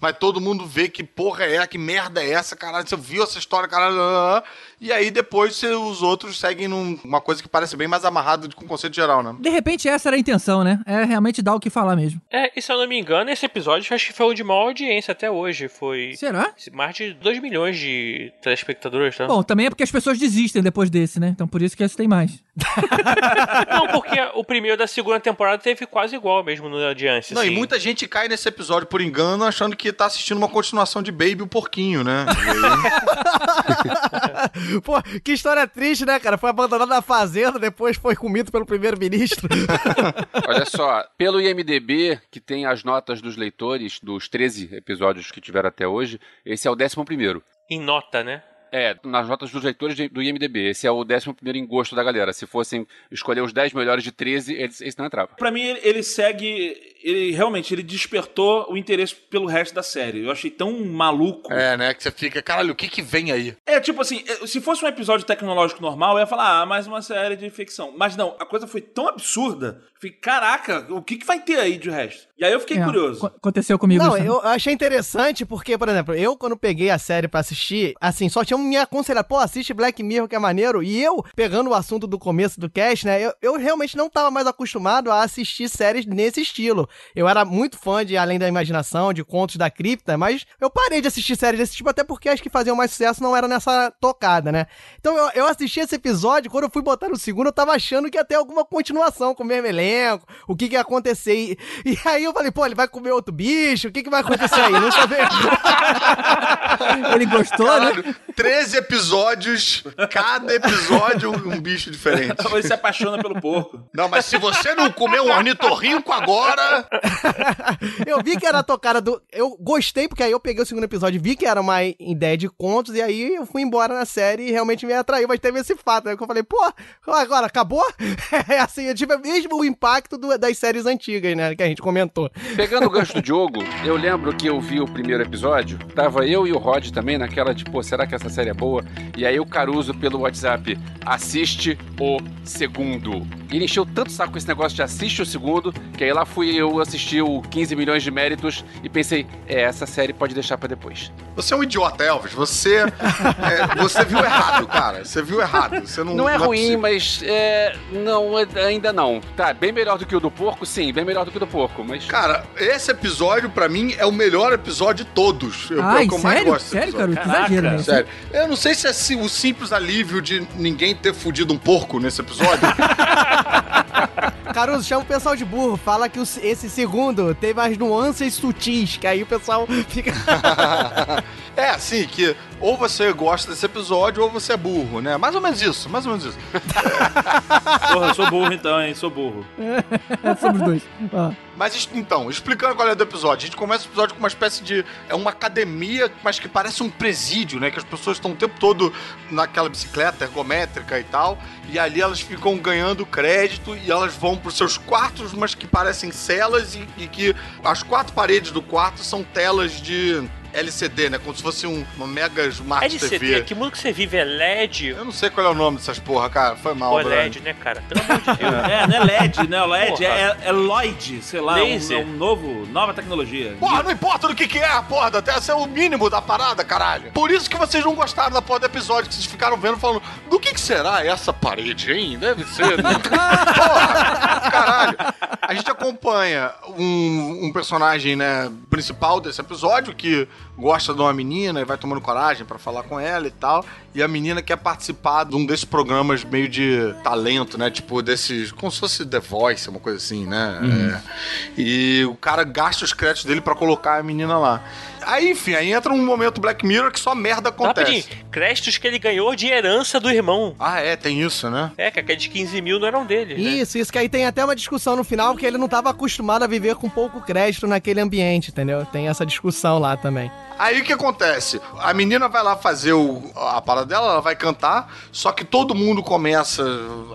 mas todo mundo vê que porra é, que merda é essa, caralho, você viu essa história, caralho, e aí depois os outros seguem numa coisa que parece bem mais amarrada com o conceito geral, né? De repente essa era a intenção, né? É realmente dar o que falar mesmo. É, e se eu não me engano, esse episódio acho que foi o de maior audiência até hoje, foi... Será? Mais de 2 milhões de telespectadores, tá? Bom, também é porque as pessoas desistem depois desse, né? Então por isso que esse tem mais. não, porque o primeiro da segunda temporada teve quase igual mesmo no audiência. Não, assim. e muita gente cai nesse episódio por engano achando que tá assistindo uma continuação de Baby o Porquinho, né? Pô, que história triste, né, cara? Foi abandonado na fazenda, depois foi comido pelo primeiro-ministro. Olha só, pelo IMDB, que tem as notas dos leitores dos 13 episódios que tiveram até hoje, esse é o 11 primeiro. Em nota, né? É, nas notas dos leitores do IMDB. Esse é o 11 em gosto da galera. Se fossem escolher os 10 melhores de 13, esse não entrava. Pra mim, ele segue. Ele realmente ele despertou o interesse pelo resto da série. Eu achei tão maluco. É, né? Que você fica, caralho, o que que vem aí? É, tipo assim, é, se fosse um episódio tecnológico normal, eu ia falar, ah, mais uma série de ficção. Mas não, a coisa foi tão absurda. Fiquei, caraca, o que que vai ter aí de resto? E aí eu fiquei é, curioso. Aconteceu comigo Não, isso. eu achei interessante porque, por exemplo, eu quando peguei a série para assistir, assim, só tinham me aconselhado, pô, assiste Black Mirror que é maneiro. E eu, pegando o assunto do começo do cast, né, eu, eu realmente não tava mais acostumado a assistir séries nesse estilo. Eu era muito fã de Além da Imaginação, de Contos da Cripta, mas eu parei de assistir séries desse tipo até porque as que faziam mais sucesso não era nessa tocada, né? Então eu, eu assisti esse episódio, quando eu fui botar no segundo, eu tava achando que ia ter alguma continuação com o mesmo elenco, o que que ia acontecer. E, e aí eu falei, pô, ele vai comer outro bicho, o que que vai acontecer aí? Não sabia. ele gostou, né? Caralho, né? 13 episódios, cada episódio um bicho diferente. Você se apaixona pelo porco. Não, mas se você não comer um ornitorrinco agora... eu vi que era a tocada do... Eu gostei, porque aí eu peguei o segundo episódio, vi que era uma ideia de contos, e aí eu fui embora na série e realmente me atraiu, mas teve esse fato, né? Que eu falei, pô, agora acabou? É assim, eu tive mesmo o impacto do, das séries antigas, né? Que a gente comentou. Pegando o gancho do Diogo, eu lembro que eu vi o primeiro episódio, tava eu e o Rod também naquela, tipo, será que essa série é boa? E aí o Caruso pelo WhatsApp, assiste o segundo. E ele encheu tanto saco com esse negócio de assiste o segundo, que aí lá fui eu assistir o 15 milhões de méritos e pensei, é, essa série pode deixar para depois. Você é um idiota, Elvis. Você, é, você viu errado, cara. Você viu errado. Você não, não é não é ruim, mas é, não, é, ainda não. Tá, bem melhor do que o do porco, sim, bem melhor do que o do porco, mas... Cara, esse episódio, para mim, é o melhor episódio de todos. Eu, Ai, é que eu mais gosto Sério, cara? Que exagero, né? Sério. Eu não sei se é o simples alívio de ninguém ter fudido um porco nesse episódio. Caruso, chama o pessoal de burro. Fala que esse segundo teve as nuances sutis, que aí o pessoal fica. é, assim, que ou você gosta desse episódio ou você é burro, né? Mais ou menos isso, mais ou menos isso. Porra, eu sou burro então, hein? Sou burro. Somos dois. Ah. Mas então, explicando qual é do episódio. A gente começa o episódio com uma espécie de. É uma academia, mas que parece um presídio, né? Que as pessoas estão o tempo todo naquela bicicleta ergométrica e tal. E ali elas ficam ganhando crédito e elas vão para os seus quartos, mas que parecem celas e, e que as quatro paredes do quarto são telas de LCD, né? Como se fosse um, uma mega Smart LCD, TV. que mundo que você vive? É LED? Eu não sei qual é o nome dessas porra, cara. Foi mal, Pô, é LED, né, cara? Pelo amor de Deus. é, não é LED, né? O LED é, é Lloyd, sei lá, um, um, novo, nova tecnologia. Porra, não importa do que que é, porra, até ser o mínimo da parada, caralho. Por isso que vocês não gostaram da porra do episódio, que vocês ficaram vendo falando, do que que será essa parede, hein? Deve ser... Né? porra, caralho. A gente acompanha um, um personagem, né, principal desse episódio, que gosta de uma menina e vai tomando coragem para falar com ela e tal. E a menina quer participar de um desses programas meio de talento, né? Tipo, desses. Como se fosse The Voice, uma coisa assim, né? Uhum. É. E o cara gasta os créditos dele para colocar a menina lá. Aí, enfim, aí entra um momento Black Mirror que só merda acontece. Rapidinho, créditos que ele ganhou de herança do irmão. Ah, é, tem isso, né? É, que aqueles 15 mil não eram dele. Né? Isso, né? isso, que aí tem até uma discussão no final, porque ele não estava acostumado a viver com pouco crédito naquele ambiente, entendeu? Tem essa discussão lá também. Aí o que acontece? A menina vai lá fazer o, a parada dela, ela vai cantar, só que todo mundo começa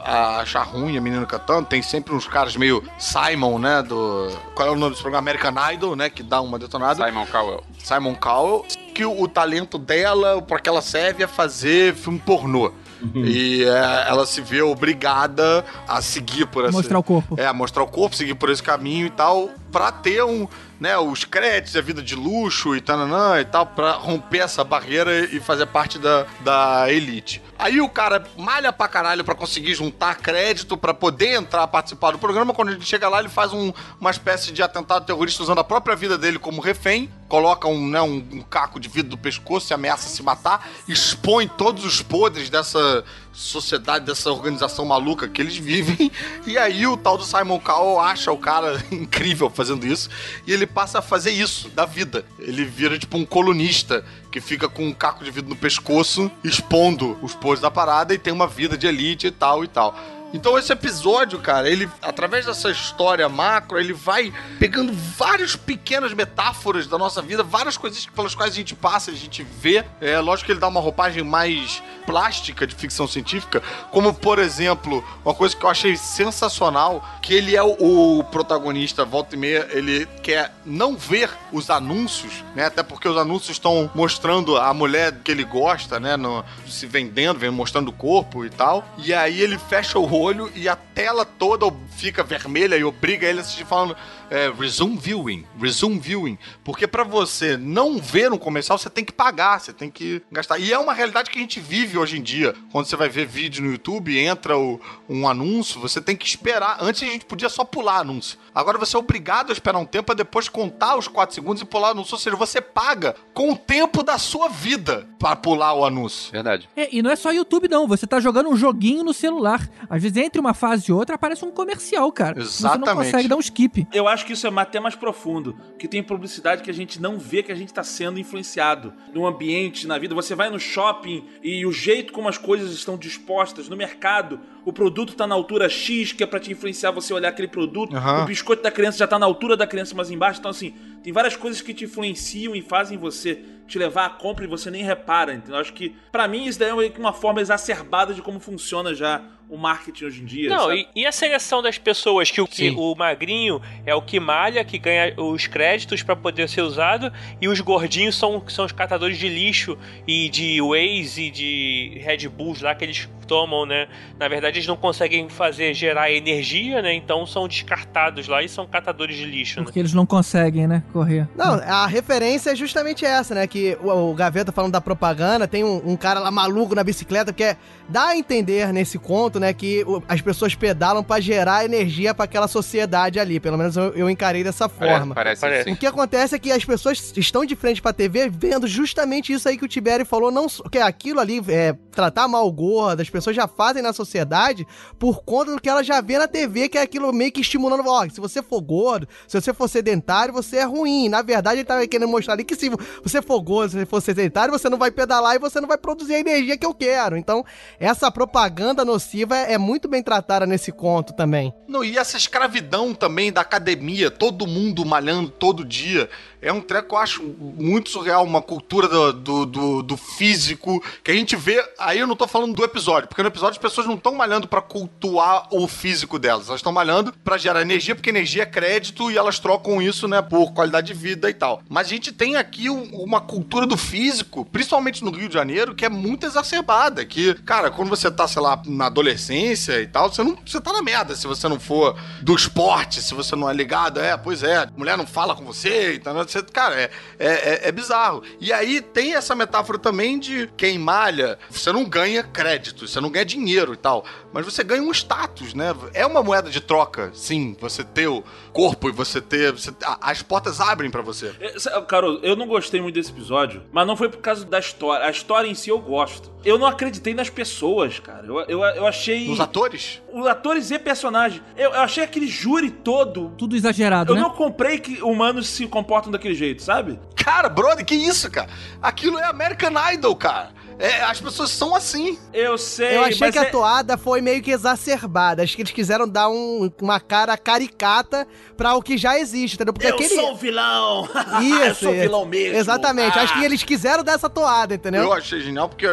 a achar ruim a menina cantando. Tem sempre uns caras meio Simon, né? Do. Qual é o nome desse programa? American Idol, né? Que dá uma detonada. Simon Cowell. Simon Cowell. Que o, o talento dela, para que ela serve, é fazer filme pornô. Uhum. E é, ela se vê obrigada a seguir por esse... Mostrar o corpo. É, mostrar o corpo, seguir por esse caminho e tal, pra ter um, né, os créditos, a vida de luxo e tananã e tal, pra romper essa barreira e fazer parte da, da elite. Aí o cara malha pra caralho pra conseguir juntar crédito pra poder entrar, participar do programa. Quando ele chega lá, ele faz um, uma espécie de atentado terrorista usando a própria vida dele como refém, coloca um, né, um, um caco de vidro do pescoço e ameaça se matar, expõe todos os podres dessa sociedade, dessa organização maluca que eles vivem. E aí o tal do Simon Cowell acha o cara incrível fazendo isso e ele passa a fazer isso da vida. Ele vira tipo um colunista que fica com um caco de vidro no pescoço, expondo os podres da parada e tem uma vida de elite e tal e tal. Então esse episódio, cara, ele através dessa história macro, ele vai pegando várias pequenas metáforas da nossa vida, várias coisas pelas quais a gente passa, a gente vê. É lógico que ele dá uma roupagem mais plástica de ficção científica, como por exemplo, uma coisa que eu achei sensacional, que ele é o, o protagonista, volta e meia, ele quer não ver os anúncios, né? Até porque os anúncios estão mostrando a mulher que ele gosta, né, no, se vendendo, mostrando o corpo e tal. E aí ele fecha o olho e a tela toda fica vermelha e obriga ele a assistir falando é, resume viewing, resume viewing. Porque para você não ver um comercial, você tem que pagar, você tem que gastar. E é uma realidade que a gente vive hoje em dia. Quando você vai ver vídeo no YouTube, entra o, um anúncio, você tem que esperar. Antes a gente podia só pular anúncio. Agora você é obrigado a esperar um tempo para depois contar os 4 segundos e pular o anúncio. Ou seja, você paga com o tempo da sua vida para pular o anúncio. Verdade. É, e não é só YouTube, não. Você tá jogando um joguinho no celular. Às vezes, entre uma fase e outra, aparece um comercial, cara. Exatamente. Você não consegue dar um skip. Eu acho que isso é até mais profundo, que tem publicidade que a gente não vê que a gente está sendo influenciado no ambiente, na vida. Você vai no shopping e o jeito como as coisas estão dispostas no mercado, o produto está na altura X, que é para te influenciar você olhar aquele produto. Uhum. O biscoito da criança já está na altura da criança mais embaixo. Então assim, tem várias coisas que te influenciam e fazem você te levar à compra e você nem repara. Então, acho que, para mim, isso daí é uma forma exacerbada de como funciona já o marketing hoje em dia. Não, e, e, a seleção das pessoas que o, que o magrinho é o que malha, que ganha os créditos para poder ser usado, e os gordinhos são, são os catadores de lixo e de Waze e de Red Bulls lá que eles tomam, né? Na verdade, eles não conseguem fazer gerar energia, né? Então são descartados lá e são catadores de lixo. Porque né? eles não conseguem, né? Correr. Não, a referência é justamente essa, né? Que o, o Gaveta falando da propaganda, tem um, um, cara lá maluco na bicicleta que é, dá a entender nesse conto, né? Que o, as pessoas pedalam para gerar energia para aquela sociedade ali. Pelo menos eu, eu encarei dessa forma. Parece, parece. O que acontece é que as pessoas estão de frente pra TV vendo justamente isso aí que o Tibério falou, não que aquilo ali é tratar mal o gordo, as pessoas já fazem na sociedade por conta do que ela já vê na TV, que é aquilo meio que estimulando, ó, se você for gordo, se você for sedentário, você é ruim. Na verdade, ele tava querendo mostrar ali que se você for gordo, se for sedentário, você não vai pedalar e você não vai produzir a energia que eu quero. Então, essa propaganda nociva é muito bem tratada nesse conto também. Não, e essa escravidão também da academia, todo mundo malhando todo dia é um treco que eu acho muito surreal, uma cultura do, do, do, do, físico que a gente vê. Aí eu não tô falando do episódio, porque no episódio as pessoas não estão malhando para cultuar o físico delas, elas estão malhando para gerar energia, porque energia é crédito e elas trocam isso, né, por qualidade de vida e tal. Mas a gente tem aqui um, uma cultura do físico, principalmente no Rio de Janeiro, que é muito exacerbada. Que, cara, quando você tá, sei lá, na adolescência e tal, você não você tá na merda se você não for do esporte, se você não é ligado. É, pois é, mulher não fala com você e tal. Você, cara, é, é, é, é, bizarro. E aí tem essa metáfora também de quem malha, você não ganha crédito, você não ganha dinheiro e tal, mas você ganha um status, né? É uma moeda de troca, sim, você ter o corpo e você ter. Você, as portas abrem para você. É, Carol, eu não gostei muito desse episódio, mas não foi por causa da história. A história em si eu gosto. Eu não acreditei nas pessoas, cara. Eu, eu, eu achei. Os atores? Os atores e personagens. Eu, eu achei aquele júri todo. Tudo exagerado. Eu né? não comprei que humanos se comportam daquele jeito, sabe? Cara, brother, que isso, cara? Aquilo é American Idol, cara. É, as pessoas são assim. Eu sei. Eu achei que é... a toada foi meio que exacerbada. Acho que eles quiseram dar um, uma cara caricata pra o que já existe, entendeu? Porque eu aquele... sou o vilão. Isso. eu sou vilão mesmo. Exatamente. Ah. Acho que eles quiseram dar essa toada, entendeu? Eu achei genial porque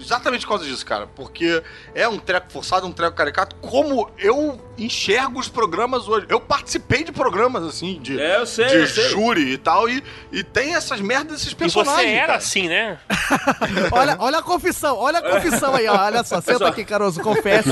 exatamente por causa disso, cara. Porque é um treco forçado, um treco caricato. Como eu enxergo os programas hoje. Eu participei de programas assim, de, é, eu sei, de eu sei. júri e tal, e, e tem essas merdas desses personagens. E você era cara. assim, né? olha, olha a confissão, olha a confissão aí, ó. Olha só, senta aqui, Caroso, confesse.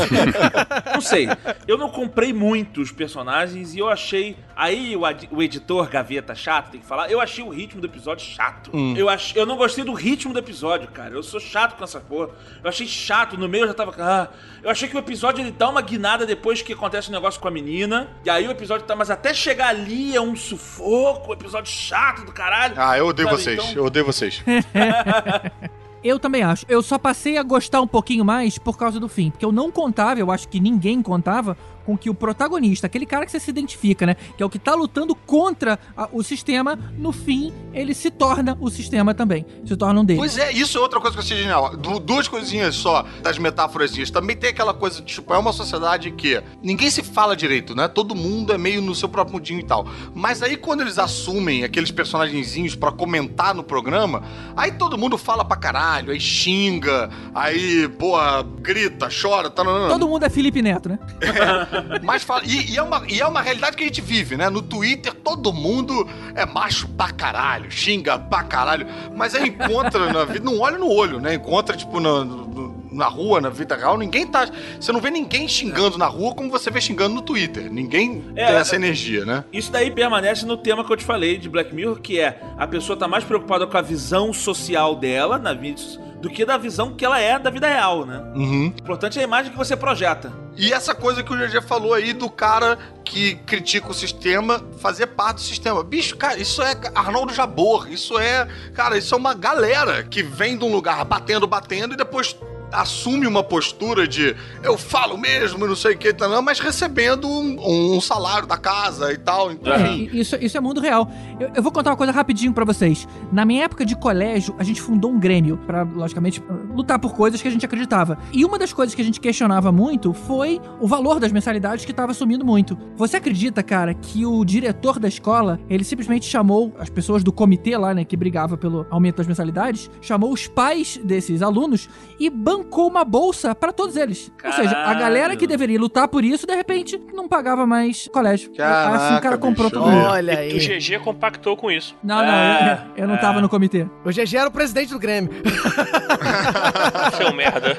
Não sei. Eu não comprei muitos personagens e eu achei. Aí o, o editor Gaveta chato tem que falar. Eu achei o ritmo do episódio chato. Hum. Eu, ach, eu não gostei do ritmo do episódio, cara. Eu sou chato com essa porra. Eu achei chato. No meio eu já tava. Ah, eu achei que o episódio ele dá uma guinada depois que acontece um negócio com a menina. E aí o episódio tá. Mas até chegar ali é um sufoco, episódio chato do caralho. Ah, eu odeio sabe? vocês. Então... Eu odeio vocês. Eu também acho. Eu só passei a gostar um pouquinho mais por causa do fim. Porque eu não contava, eu acho que ninguém contava com que o protagonista, aquele cara que você se identifica, né? Que é o que tá lutando contra a, o sistema, no fim, ele se torna o sistema também. Se torna um deles. Pois é, isso é outra coisa que eu achei genial. Du duas coisinhas só das metáforas. Também tem aquela coisa, tipo, é uma sociedade que ninguém se fala direito, né? Todo mundo é meio no seu próprio mundinho e tal. Mas aí quando eles assumem aqueles personagenzinhos para comentar no programa, aí todo mundo fala pra caralho, aí xinga, aí, pô, grita, chora, tá, Todo mundo é Felipe Neto, né? Mas fala, e, e, é uma, e é uma realidade que a gente vive, né? No Twitter todo mundo é macho pra caralho, xinga pra caralho. Mas aí encontra na vida, não olha no olho, né? Encontra, tipo, no, no na rua, na vida real, ninguém tá. Você não vê ninguém xingando na rua como você vê xingando no Twitter. Ninguém é, tem essa energia, né? Isso daí permanece no tema que eu te falei de Black Mirror, que é a pessoa tá mais preocupada com a visão social dela na vida do que da visão que ela é da vida real, né? Uhum. O importante é a imagem que você projeta. E essa coisa que o GG falou aí do cara que critica o sistema fazer parte do sistema. Bicho, cara, isso é Arnaldo Jabor. Isso é. Cara, isso é uma galera que vem de um lugar batendo, batendo e depois assume uma postura de eu falo mesmo, não sei o que, mas recebendo um, um, salário da casa e tal. Então, enfim. Isso, isso é mundo real. Eu, eu vou contar uma coisa rapidinho para vocês. Na minha época de colégio, a gente fundou um grêmio para, logicamente, lutar por coisas que a gente acreditava. E uma das coisas que a gente questionava muito foi o valor das mensalidades que estava sumindo muito. Você acredita, cara, que o diretor da escola, ele simplesmente chamou as pessoas do comitê lá, né, que brigava pelo aumento das mensalidades, chamou os pais desses alunos e bancou bancou uma bolsa para todos eles. Caralho. Ou seja, a galera que deveria lutar por isso, de repente, não pagava mais colégio. Caraca, assim o cara comprou bicho. mundo. Olha aí. E o GG compactou com isso. Não, não, é, eu, eu, não é. tava no comitê. O GG era o presidente do Grêmio. Seu merda.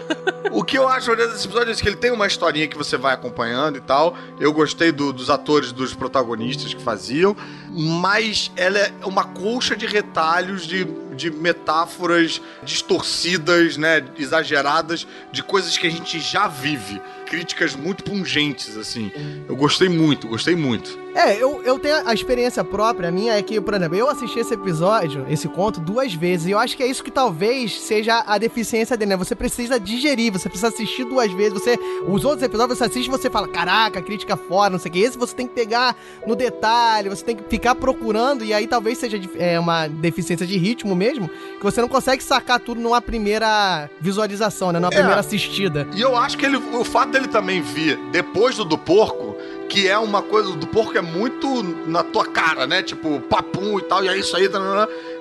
O que eu acho olhando esse episódio é que ele tem uma historinha que você vai acompanhando e tal. Eu gostei do, dos atores, dos protagonistas que faziam, mas ela é uma colcha de retalhos de de metáforas distorcidas, né, exageradas de coisas que a gente já vive críticas muito pungentes, assim. Eu gostei muito, gostei muito. É, eu, eu tenho a experiência própria minha, é que, por exemplo, eu assisti esse episódio, esse conto, duas vezes, e eu acho que é isso que talvez seja a deficiência dele, né? Você precisa digerir, você precisa assistir duas vezes, você... Os outros episódios você assiste e você fala, caraca, crítica fora, não sei o que. Esse você tem que pegar no detalhe, você tem que ficar procurando, e aí talvez seja é, uma deficiência de ritmo mesmo, que você não consegue sacar tudo numa primeira visualização, né? Numa é. primeira assistida. E eu acho que ele, o fato ele também vir depois do do porco, que é uma coisa do porco é muito na tua cara, né? Tipo, papum e tal, e é isso aí, tá.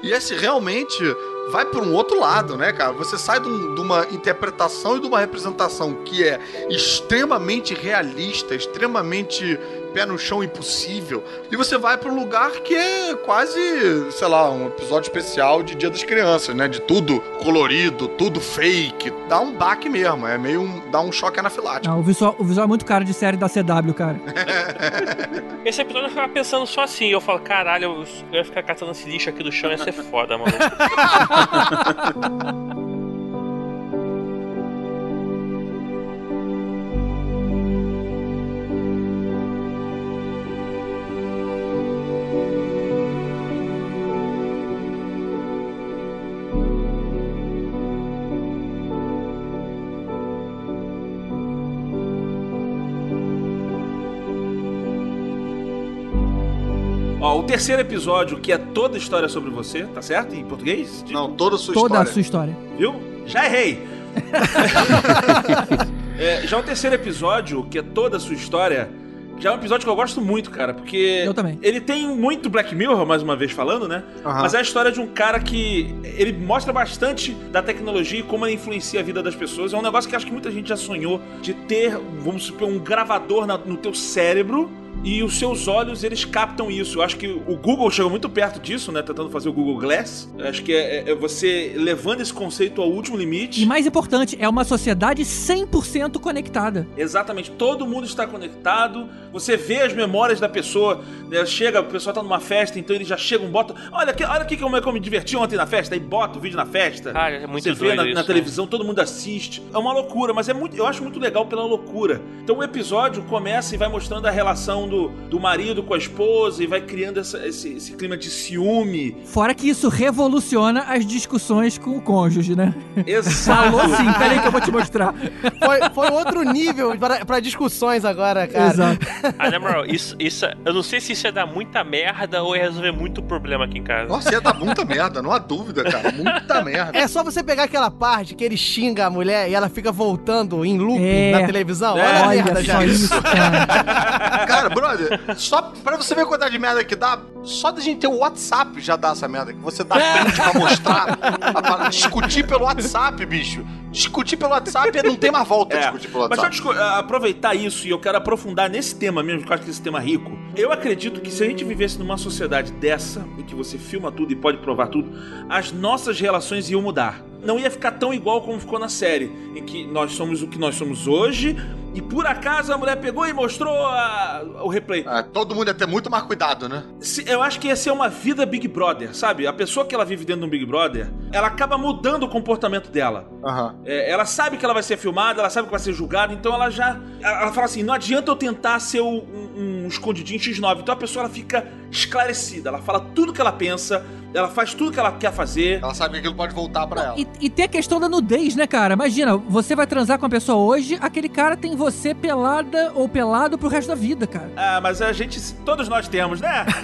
e esse realmente vai para um outro lado, né, cara? Você sai de, um, de, uma interpretação e de uma representação que é extremamente realista, extremamente pé no chão impossível, e você vai para um lugar que é quase, sei lá, um episódio especial de Dia das Crianças, né? De tudo colorido, tudo fake. Dá um baque mesmo, é meio um, dá um choque anafilático. Não, o, visual, o visual é muito caro de série da CW, cara. Esse episódio eu ficava pensando só assim, eu falo, caralho, eu, eu ia ficar catando esse lixo aqui do chão, ia ser foda, mano. terceiro episódio, que é toda a história sobre você, tá certo? Em português? Não, toda a sua toda história. Toda a sua história. Viu? Já errei! é, já o terceiro episódio, que é toda a sua história, já é um episódio que eu gosto muito, cara, porque. Eu também. Ele tem muito Black Mirror, mais uma vez falando, né? Uhum. Mas é a história de um cara que. Ele mostra bastante da tecnologia e como ela influencia a vida das pessoas. É um negócio que acho que muita gente já sonhou de ter, vamos supor, um gravador na, no teu cérebro e os seus olhos eles captam isso. Eu acho que o Google chegou muito perto disso, né? Tentando fazer o Google Glass. Eu acho que é, é, você levando esse conceito ao último limite. E mais importante, é uma sociedade 100% conectada. Exatamente, todo mundo está conectado. Você vê as memórias da pessoa. Né? Chega, a pessoa tá numa festa, então ele já chega um bota. Olha aqui, olha aqui como é que eu me diverti ontem na festa. Aí bota o vídeo na festa. Cara, é muito Você vê na, isso, na televisão, né? todo mundo assiste. É uma loucura, mas é muito, eu acho muito legal pela loucura. Então o episódio começa e vai mostrando a relação do, do marido com a esposa e vai criando essa, esse, esse, clima de ciúme. Fora que isso revoluciona as discussões com o cônjuge, né? Exato. Falou sim, peraí que eu vou te mostrar. Foi, foi outro nível para discussões agora, cara. Exato. Ah, na moral, isso, isso, eu não sei se isso ia dar muita merda ou ia resolver muito problema aqui em casa. Nossa, ia dar muita merda, não há dúvida, cara. Muita merda. É só você pegar aquela parte que ele xinga a mulher e ela fica voltando em loop é. na televisão. Olha é, a merda já. Isso, cara. cara, brother, só pra você ver a quantidade de merda que dá, só da gente ter o WhatsApp já dá essa merda. Que você dá frente pra mostrar, pra discutir pelo WhatsApp, bicho. Discutir pelo WhatsApp não tem mais volta É. discutir pelo Mas WhatsApp. deixa eu discu- aproveitar isso e eu quero aprofundar nesse tema mesmo, porque eu acho que esse tema é rico. Eu acredito que se a gente vivesse numa sociedade dessa, em que você filma tudo e pode provar tudo, as nossas relações iam mudar. Não ia ficar tão igual como ficou na série, em que nós somos o que nós somos hoje, e por acaso a mulher pegou e mostrou a- o replay. É, todo mundo ia ter muito mais cuidado, né? Se- Eu acho que ia ser uma vida Big Brother, sabe? A pessoa que ela vive dentro de um Big Brother, ela acaba mudando o comportamento dela. Aham. É, ela sabe que ela vai ser filmada, ela sabe que vai ser julgada, então ela já. Ela, ela fala assim: não adianta eu tentar ser o- um, um escondidinho X9. Então a pessoa ela fica esclarecida, ela fala tudo que ela pensa, ela faz tudo que ela quer fazer. Ela sabe que aquilo pode voltar pra ela. E, e tem a questão da nudez, né, cara? Imagina, você vai transar com a pessoa hoje, aquele cara tem você pelada ou pelado pro resto da vida, cara. Ah, mas a gente. Todos nós temos, né?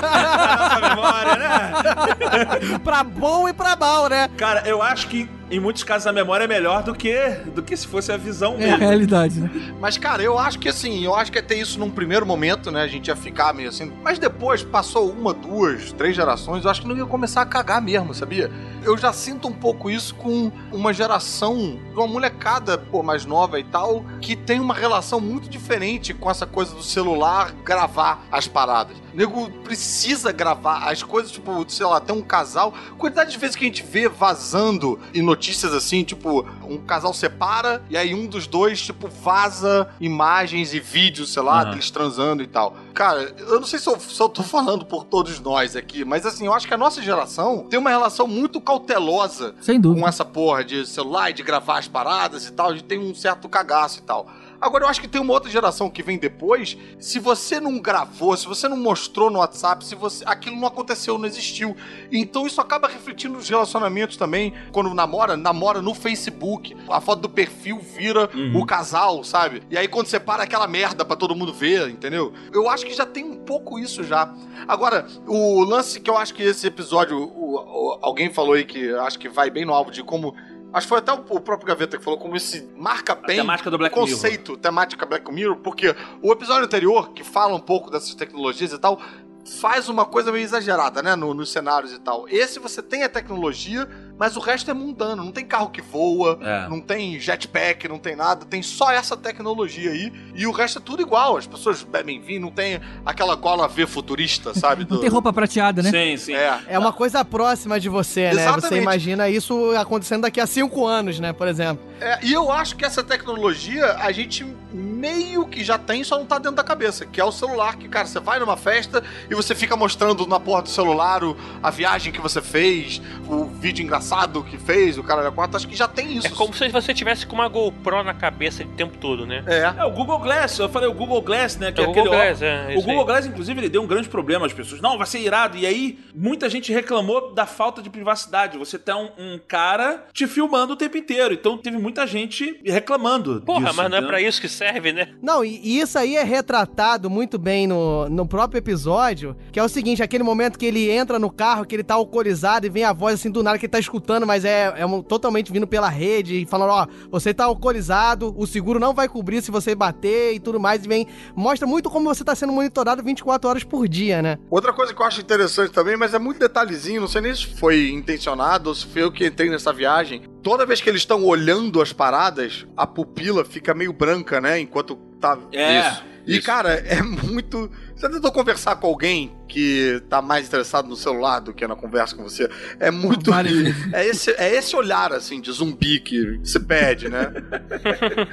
Na nossa memória, né? pra bom e pra mal, né? Cara, eu acho que em muitos casos a memória é melhor do que, do que se fosse a visão É a mesmo. realidade, né? Mas, cara, eu acho que assim, eu acho que é ter isso num primeiro momento, né? A gente ia ficar meio assim. Mas depois, passou uma, duas, três gerações, eu acho que não ia começar a cagar mesmo, sabia? Eu já sinto um pouco isso com uma geração, uma molecada, pô, mais nova e tal, que tem uma relação muito diferente com essa coisa do celular gravar as paradas. O nego precisa gravar as coisas, tipo, sei lá, tem um casal. Quantidade de vezes que a gente vê vazando em notícias assim, tipo, um casal separa e aí um dos dois, tipo, vaza imagens e vídeos, sei lá, Aham. deles transando e tal. Cara, eu não sei se eu, se eu tô falando por todos nós aqui, mas assim, eu acho que a nossa geração tem uma relação muito cautelosa Sem dúvida. com essa porra de celular e de gravar as paradas e tal, a gente tem um certo cagaço e tal. Agora, eu acho que tem uma outra geração que vem depois. Se você não gravou, se você não mostrou no WhatsApp, se você aquilo não aconteceu, não existiu. Então isso acaba refletindo nos relacionamentos também. Quando namora, namora no Facebook. A foto do perfil vira Uhum. o casal, sabe? E aí quando você para aquela merda pra todo mundo ver, entendeu? Eu acho que já tem um pouco isso já. Agora, o lance que eu acho que esse episódio, o- o- alguém falou aí que acho que vai bem no alvo de como Acho que foi até o o próprio Gaveta que falou como esse marca bem temática do Black o conceito, temática Black Mirror, porque o episódio anterior, que fala um pouco dessas tecnologias e tal, faz uma coisa meio exagerada, né, no- nos cenários e tal. Esse você tem a tecnologia, mas o resto é mundano. Não tem carro que voa, É. não tem jetpack, não tem nada. Tem só essa tecnologia aí. E o resto é tudo igual. As pessoas bebem vinho, não tem aquela gola V futurista, sabe? Não do- tem roupa prateada, né? Sim, sim. É. É uma coisa próxima de você, né? Você Exatamente. imagina isso acontecendo daqui a cinco anos, né? Por exemplo. É, e eu acho que essa tecnologia a gente meio que já tem, só não tá dentro da cabeça. Que é o celular, que, cara, você vai numa festa e você fica mostrando na porra do celular o- a viagem que você fez, o vídeo engraçado que fez, o cara da quatro. Acho que já tem isso. É como se você tivesse com uma GoPro na cabeça o tempo todo, né? É. É o Google Glass, eu falei o Google Glass, né? Que É é, o aquele Google ó- Glass, é, O Google aí. Glass, inclusive, ele deu um grande problema às pessoas. Não, vai ser irado. E aí, muita gente reclamou da falta de privacidade. Você tem um, um cara te filmando o tempo inteiro. Então teve muita gente reclamando. Porra, disso, mas não é pra isso que serve, né? Não, e, e isso aí é retratado muito bem no, no próprio episódio, que é o seguinte, aquele momento que ele entra no carro, que ele tá alcoolizado e vem a voz assim do nada que ele tá escutando, mas é, é um- totalmente vindo pela rede e falando, ó, você tá alcoolizado, o seguro não vai cobrir se você bater e tudo mais, e vem, mostra muito como você tá sendo monitorado 24 horas por dia, né? Outra coisa que eu acho interessante também, mas é muito detalhezinho, não sei nem se foi intencionado ou se foi eu que entrei nessa viagem. Toda vez que eles estão olhando as paradas, a pupila fica meio branca, né? Enquanto tá. É, Isso. E, isso. cara, é muito. Você tentou conversar com alguém que tá mais interessado no celular do que na conversa com você? É muito. É esse, é esse olhar, assim, de zumbi que se pede, né?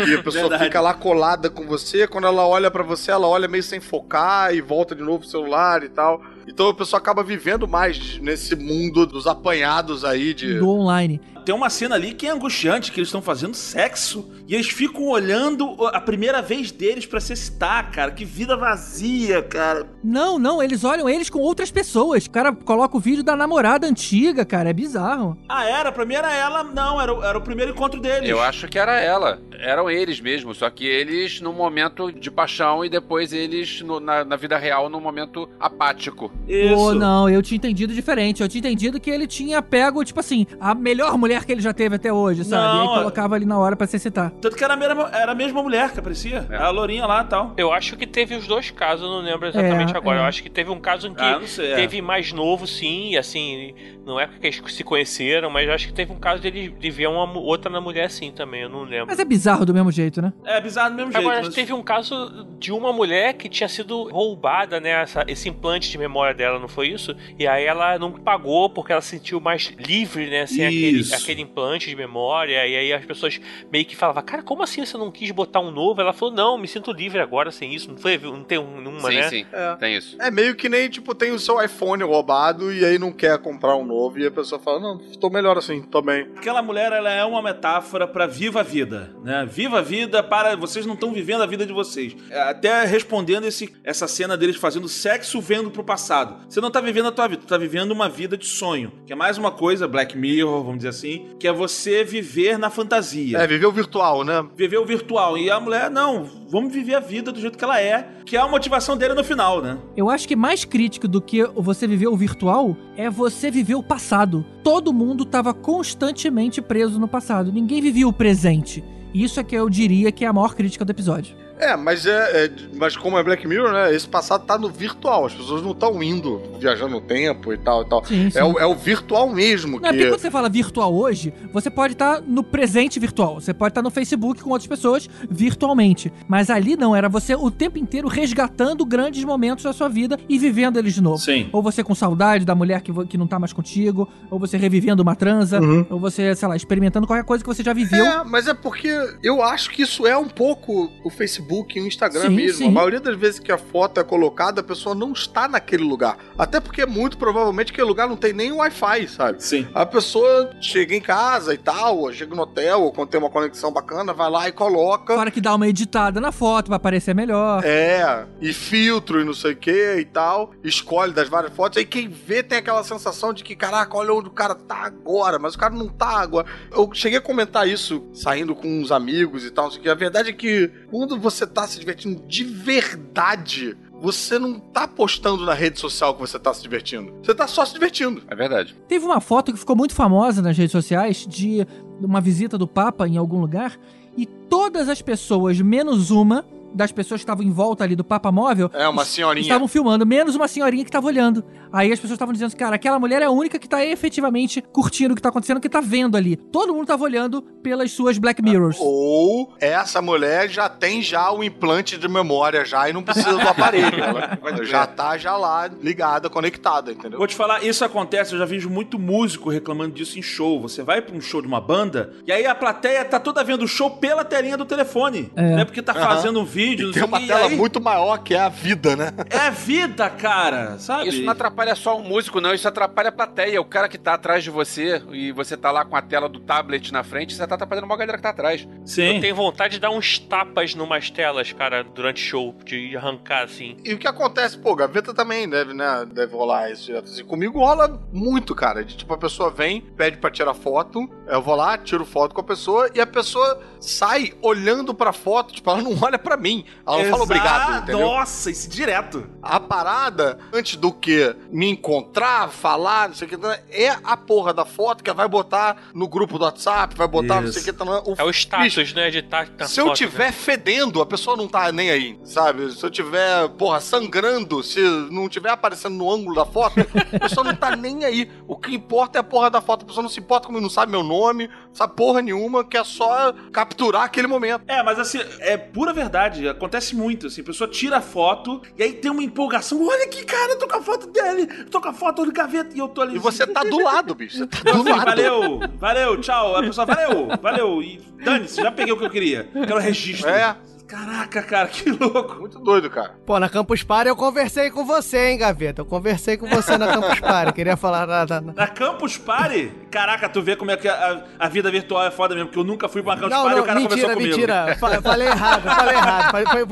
e a pessoa Verdade. fica lá colada com você, quando ela olha pra você, ela olha meio sem focar e volta de novo pro celular e tal. Então a pessoa acaba vivendo mais nesse mundo dos apanhados aí de. Do online. Tem uma cena ali que é angustiante, que eles estão fazendo sexo e eles ficam olhando a primeira vez deles pra se excitar, cara. Que vida vazia, cara. Não, não, eles olham eles com outras pessoas. O cara coloca o vídeo da namorada antiga, cara, é bizarro. Ah, era? Pra mim era ela. Não, era, o- era o primeiro encontro deles. Eu acho que era ela. Eram eles mesmo, só que eles num momento de paixão e depois eles no- na, na vida real num momento apático. Isso. Pô, não, eu tinha entendido diferente. Eu tinha entendido que ele tinha pego, tipo assim, a melhor mulher que ele já teve até hoje, sabe? Não, e aí colocava ali na hora pra se excitar. Tanto que era a mesma, era a mesma mulher que aparecia. É. A lourinha lá e tal. Eu acho que teve os dois casos, não lembro lembro exatamente é, agora. É. Eu acho que teve um caso em que ah, sei, é. teve mais novo, sim, e assim, não é porque eles se conheceram, mas eu acho que teve um caso dele de ver uma outra na mulher assim também, eu não lembro. Mas é bizarro do mesmo jeito, né? É bizarro do mesmo agora, jeito. Agora, mas... teve um caso de uma mulher que tinha sido roubada, né? Essa, esse implante de memória dela, não foi isso? E aí ela não pagou porque ela se sentiu mais livre, né? Sem aquele, aquele implante de memória. E aí as pessoas meio que falavam, cara, como assim você não quis botar um novo? Ela falou, não, me sinto livre agora sem isso. Não foi, não tem uma, sim, né? Sim, é. tem isso. É meio que nem, tipo, tem o seu iPhone roubado e aí não quer comprar um novo e a pessoa fala, não, tô melhor assim, tô bem. Aquela mulher, ela é uma metáfora para viva a vida, né? Viva a vida para... Vocês não estão vivendo a vida de vocês. É, até respondendo esse, essa cena deles fazendo sexo vendo pro passado. Você não tá vivendo a tua vida, tu tá vivendo uma vida de sonho. Que é mais uma coisa, Black Mirror, vamos dizer assim, que é você viver na fantasia. É, viver o virtual, né? Viver o virtual. E a mulher, não, vamos viver a vida do jeito que ela é, que é a motivação dele no final, né? Eu acho que mais crítico do que você viver o virtual é você viver o passado. Todo mundo tava constantemente preso no passado. Ninguém vivia o presente. Isso é que eu diria que é a maior crítica do episódio. É, mas é, é, Mas como é Black Mirror, né? Esse passado tá no virtual. As pessoas não estão indo, viajando no tempo e tal e tal. Sim, sim. É, o, é o virtual mesmo. Não, que... porque quando você fala virtual hoje, você pode estar tá no presente virtual. Você pode estar tá no Facebook com outras pessoas virtualmente. Mas ali não, era você o tempo inteiro resgatando grandes momentos da sua vida e vivendo eles de novo. Sim. Ou você com saudade da mulher que, que não tá mais contigo, ou você revivendo uma transa, uhum. ou você, sei lá, experimentando qualquer coisa que você já viveu. É, mas é porque eu acho que isso é um pouco o Facebook Facebook e o Instagram sim, mesmo. Sim. A maioria das vezes que a foto é colocada, a pessoa não está naquele lugar. Até porque muito provavelmente aquele lugar não tem nem Wi-Fi, sabe? Sim. A pessoa chega em casa e tal, ou chega no hotel, ou quando tem uma conexão bacana, vai lá e coloca. Para que dá uma editada na foto, vai aparecer melhor. É, e filtro e não sei o que e tal. Escolhe das várias fotos. Aí quem vê tem aquela sensação de que, caraca, olha onde o cara tá agora, mas o cara não tá agora. Eu cheguei a comentar isso saindo com uns amigos e tal, não sei o que. A verdade é que quando você você tá se divertindo de verdade, você não tá postando na rede social que você tá se divertindo. Você tá só se divertindo. É verdade. Teve uma foto que ficou muito famosa nas redes sociais de uma visita do Papa em algum lugar e todas as pessoas, menos uma, das pessoas que estavam em volta ali do Papa Móvel. É, uma senhorinha. Estavam filmando, menos uma senhorinha que estava olhando. Aí as pessoas estavam dizendo, cara, aquela mulher é a única que tá efetivamente curtindo o que tá acontecendo, que tá vendo ali. Todo mundo tava olhando pelas suas Black Mirrors. Ou essa mulher já tem já o implante de memória já e não precisa do aparelho. Ela já tá já lá ligada, conectada, entendeu? Vou te falar, isso acontece, eu já vejo muito músico reclamando disso em show. Você vai pra um show de uma banda e aí a plateia tá toda vendo o show pela telinha do telefone. É. Né? Porque tá fazendo um vídeo, e tem uma tela aí... muito maior que é a vida, né? É a vida, cara, sabe? Isso não atrapalha só o músico, não. Isso atrapalha a plateia. O cara que tá atrás de você e você tá lá com a tela do tablet na frente, você tá atrapalhando uma galera que tá atrás. Sim. Eu tenho vontade de dar uns tapas numas telas, cara, durante show, de arrancar assim. E o que acontece, pô, gaveta também deve, né? Deve rolar isso. Assim, comigo rola muito, cara. De tipo, a pessoa vem, pede pra tirar foto, eu vou lá, tiro foto com a pessoa e a pessoa sai olhando pra foto, tipo, ela não olha pra mim. Ela não fala obrigado, entendeu? Nossa, isso direto. A parada, antes do que me encontrar, falar, não sei o que, é a porra da foto que vai botar no grupo do WhatsApp, vai botar isso. não sei o que. Tá, o, é o status, bicho, né, de estar tá Se eu tiver né? fedendo, a pessoa não tá nem aí, sabe? Se eu tiver, porra, sangrando, se não tiver aparecendo no ângulo da foto, a pessoa não tá nem aí. O que importa é a porra da foto. A pessoa não se importa comigo, não sabe meu nome, sabe porra nenhuma, quer só capturar aquele momento. É, mas assim, é pura verdade. Acontece muito, assim. A pessoa tira a foto e aí tem uma empolgação. Olha aqui, cara, eu tô com a foto dele, tô com a foto do gaveta e eu tô ali. E você tá do lado, bicho. Você tá do assim, lado. Valeu, valeu, tchau. A pessoa, valeu, valeu. E dane-se, já peguei o que eu queria. Quero registro. É. Caraca, cara, que louco. Muito doido, cara. Pô, na Campus Party eu conversei com você, hein, Gaveta? Eu conversei com você na Campus Party. Queria falar nada. Na... na Campus Party? Caraca, tu vê como é que a, a, vida virtual é foda mesmo, porque eu nunca fui pra uma Campus não, Party não, e o cara mentira, conversou mentira. comigo. Mentira, falei errado, falei errado. Foi, foi,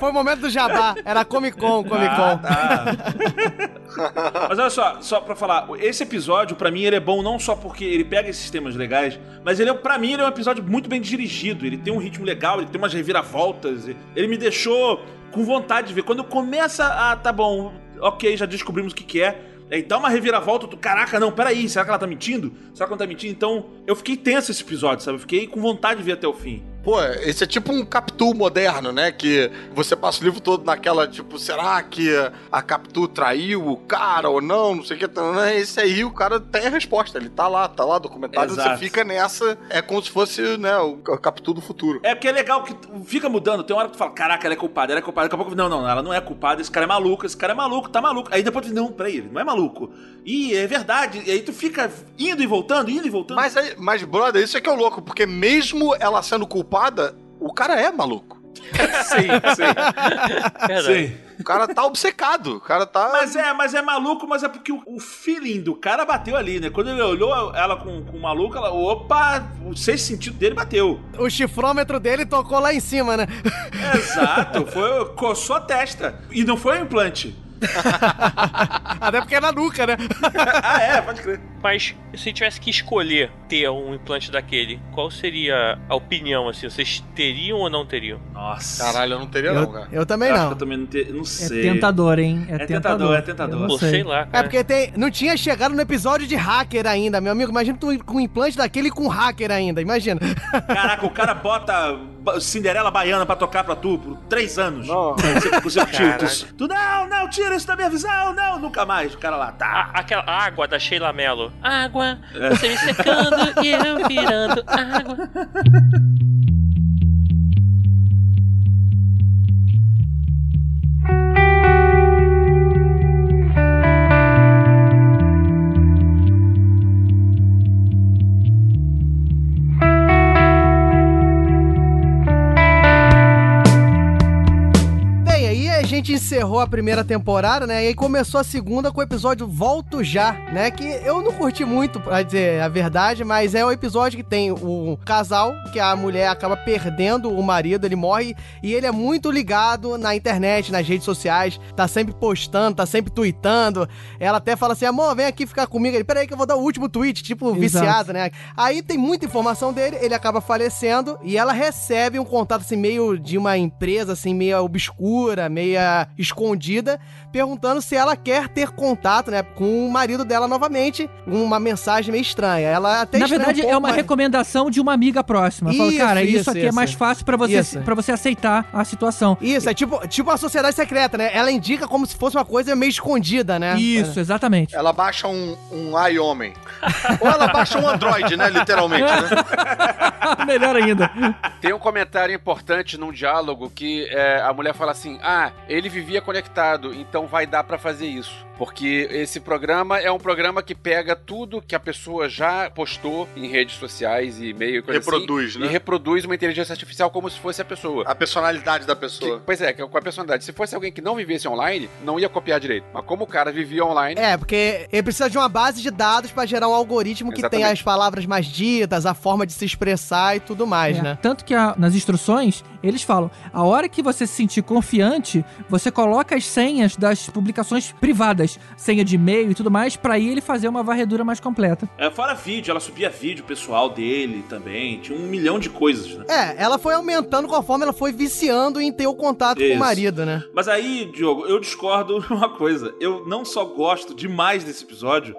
foi, o momento do jabá. Era Comic Con, Comic Con. Ah, tá. mas olha só, só pra falar, esse episódio, pra mim, ele é bom não só porque ele pega esses temas legais, mas ele é, pra mim, ele é um episódio muito bem dirigido. Ele tem um ritmo legal, ele tem umas reviravoltas. Ele me deixou com vontade de ver. Quando começa a, tá bom, ok, já descobrimos o que, que é. Aí dá uma reviravolta, tu, caraca, não, peraí, será que ela tá mentindo? Será que ela tá mentindo? Então, eu fiquei tenso esse episódio, sabe? Eu fiquei com vontade de ver até o fim. Pô, esse é tipo um Capitu moderno, né? Que você passa o livro todo naquela, tipo, será que a Capitu traiu o cara ou não? Não sei o que. Esse aí o cara tem a resposta. Ele tá lá, tá lá, documentário. Exato. Você fica nessa. É como se fosse, né, o Capitu do futuro. É porque é legal que fica mudando. Tem uma hora que tu fala, caraca, ela é culpada, ela é culpada. Daqui a pouco, não, não, ela não é culpada. Esse cara é maluco, esse cara é maluco, tá maluco. Aí depois não, peraí, ele não é maluco. E é verdade. E aí tu fica indo e voltando, indo e voltando. Mas, aí, mas brother, isso é que é o louco, porque mesmo ela sendo culpada, o cara é maluco. sim, sim. sim. O cara tá obcecado. O cara tá. Mas é, mas é maluco, mas é porque o, o feeling do cara bateu ali, né? Quando ele olhou ela com, com o maluco, ela. Opa! O sexto sentido dele bateu. O chifrômetro dele tocou lá em cima, né? Exato. Foi, coçou a testa. E não foi um implante. Até porque é na nuca, né? ah, é, pode crer. Mas se tivesse que escolher ter um implante daquele, qual seria a opinião, assim? Vocês teriam ou não teriam? Nossa. Caralho, eu não teria, eu, não, cara. Eu também eu não. eu também não, te, não sei. É tentador, hein? É, é tentador, é tentador. Pô, sei. sei lá. Cara. É porque tem, não tinha chegado no episódio de hacker ainda, meu amigo. Imagina tu com um implante daquele com hacker ainda, imagina. Caraca, o cara bota Cinderela Baiana pra tocar pra tu por três anos. Tu, não, não, tira isso da minha visão, não, nunca mais. O cara lá, tá. A, aquela água da Sheila Mello. Água, é. você me secando e eu virando água. gente encerrou a primeira temporada, né? E aí começou a segunda com o episódio Volto Já, né? Que eu não curti muito, pra dizer a verdade, mas é o episódio que tem o casal, que a mulher acaba perdendo o marido, ele morre, e ele é muito ligado na internet, nas redes sociais, tá sempre postando, tá sempre tweetando. Ela até fala assim: amor, vem aqui ficar comigo. Ele, peraí que eu vou dar o último tweet, tipo, Exato. viciado, né? Aí tem muita informação dele, ele acaba falecendo e ela recebe um contato assim, meio de uma empresa, assim, meio obscura, escondida, perguntando se ela quer ter contato, né, com o marido dela novamente. Uma mensagem meio estranha. Ela até Na verdade, um é uma mas... recomendação de uma amiga próxima. Isso, Fala, cara, isso, isso aqui é isso. é mais fácil para você, para você aceitar a situação. Isso, é tipo, tipo uma sociedade secreta, né? Ela indica como se fosse uma coisa meio escondida, né? Isso, exatamente. Ela baixa um, um ai homem. Ou ela baixa um Android, né? Literalmente, né? Melhor ainda. Tem um comentário importante num diálogo que é, a mulher fala assim: Ah, ele vivia conectado, então vai dar para fazer isso. Porque esse programa é um programa que pega tudo que a pessoa já postou em redes sociais e e-mail e coisa assim, reproduz, assim, né? E reproduz uma inteligência artificial como se fosse a pessoa. A personalidade da pessoa. Que, pois é, com a personalidade. Se fosse alguém que não vivesse online, não ia copiar direito. Mas como o cara vivia online. É, porque ele precisa de uma base de dados para gerar um algoritmo que tem as palavras mais ditas, a forma de se expressar e tudo mais, é. né? Tanto que a, nas instruções, eles falam: a hora que você se sentir confiante, você coloca as senhas das publicações privadas, senha de e-mail e tudo mais, para ele fazer uma varredura mais completa. É, fora vídeo, ela subia vídeo pessoal dele também, tinha um milhão de coisas, né? É, ela foi aumentando conforme ela foi viciando em ter o contato Isso. com o marido, né? Mas aí, Diogo, eu discordo uma coisa. Eu não só gosto demais desse episódio,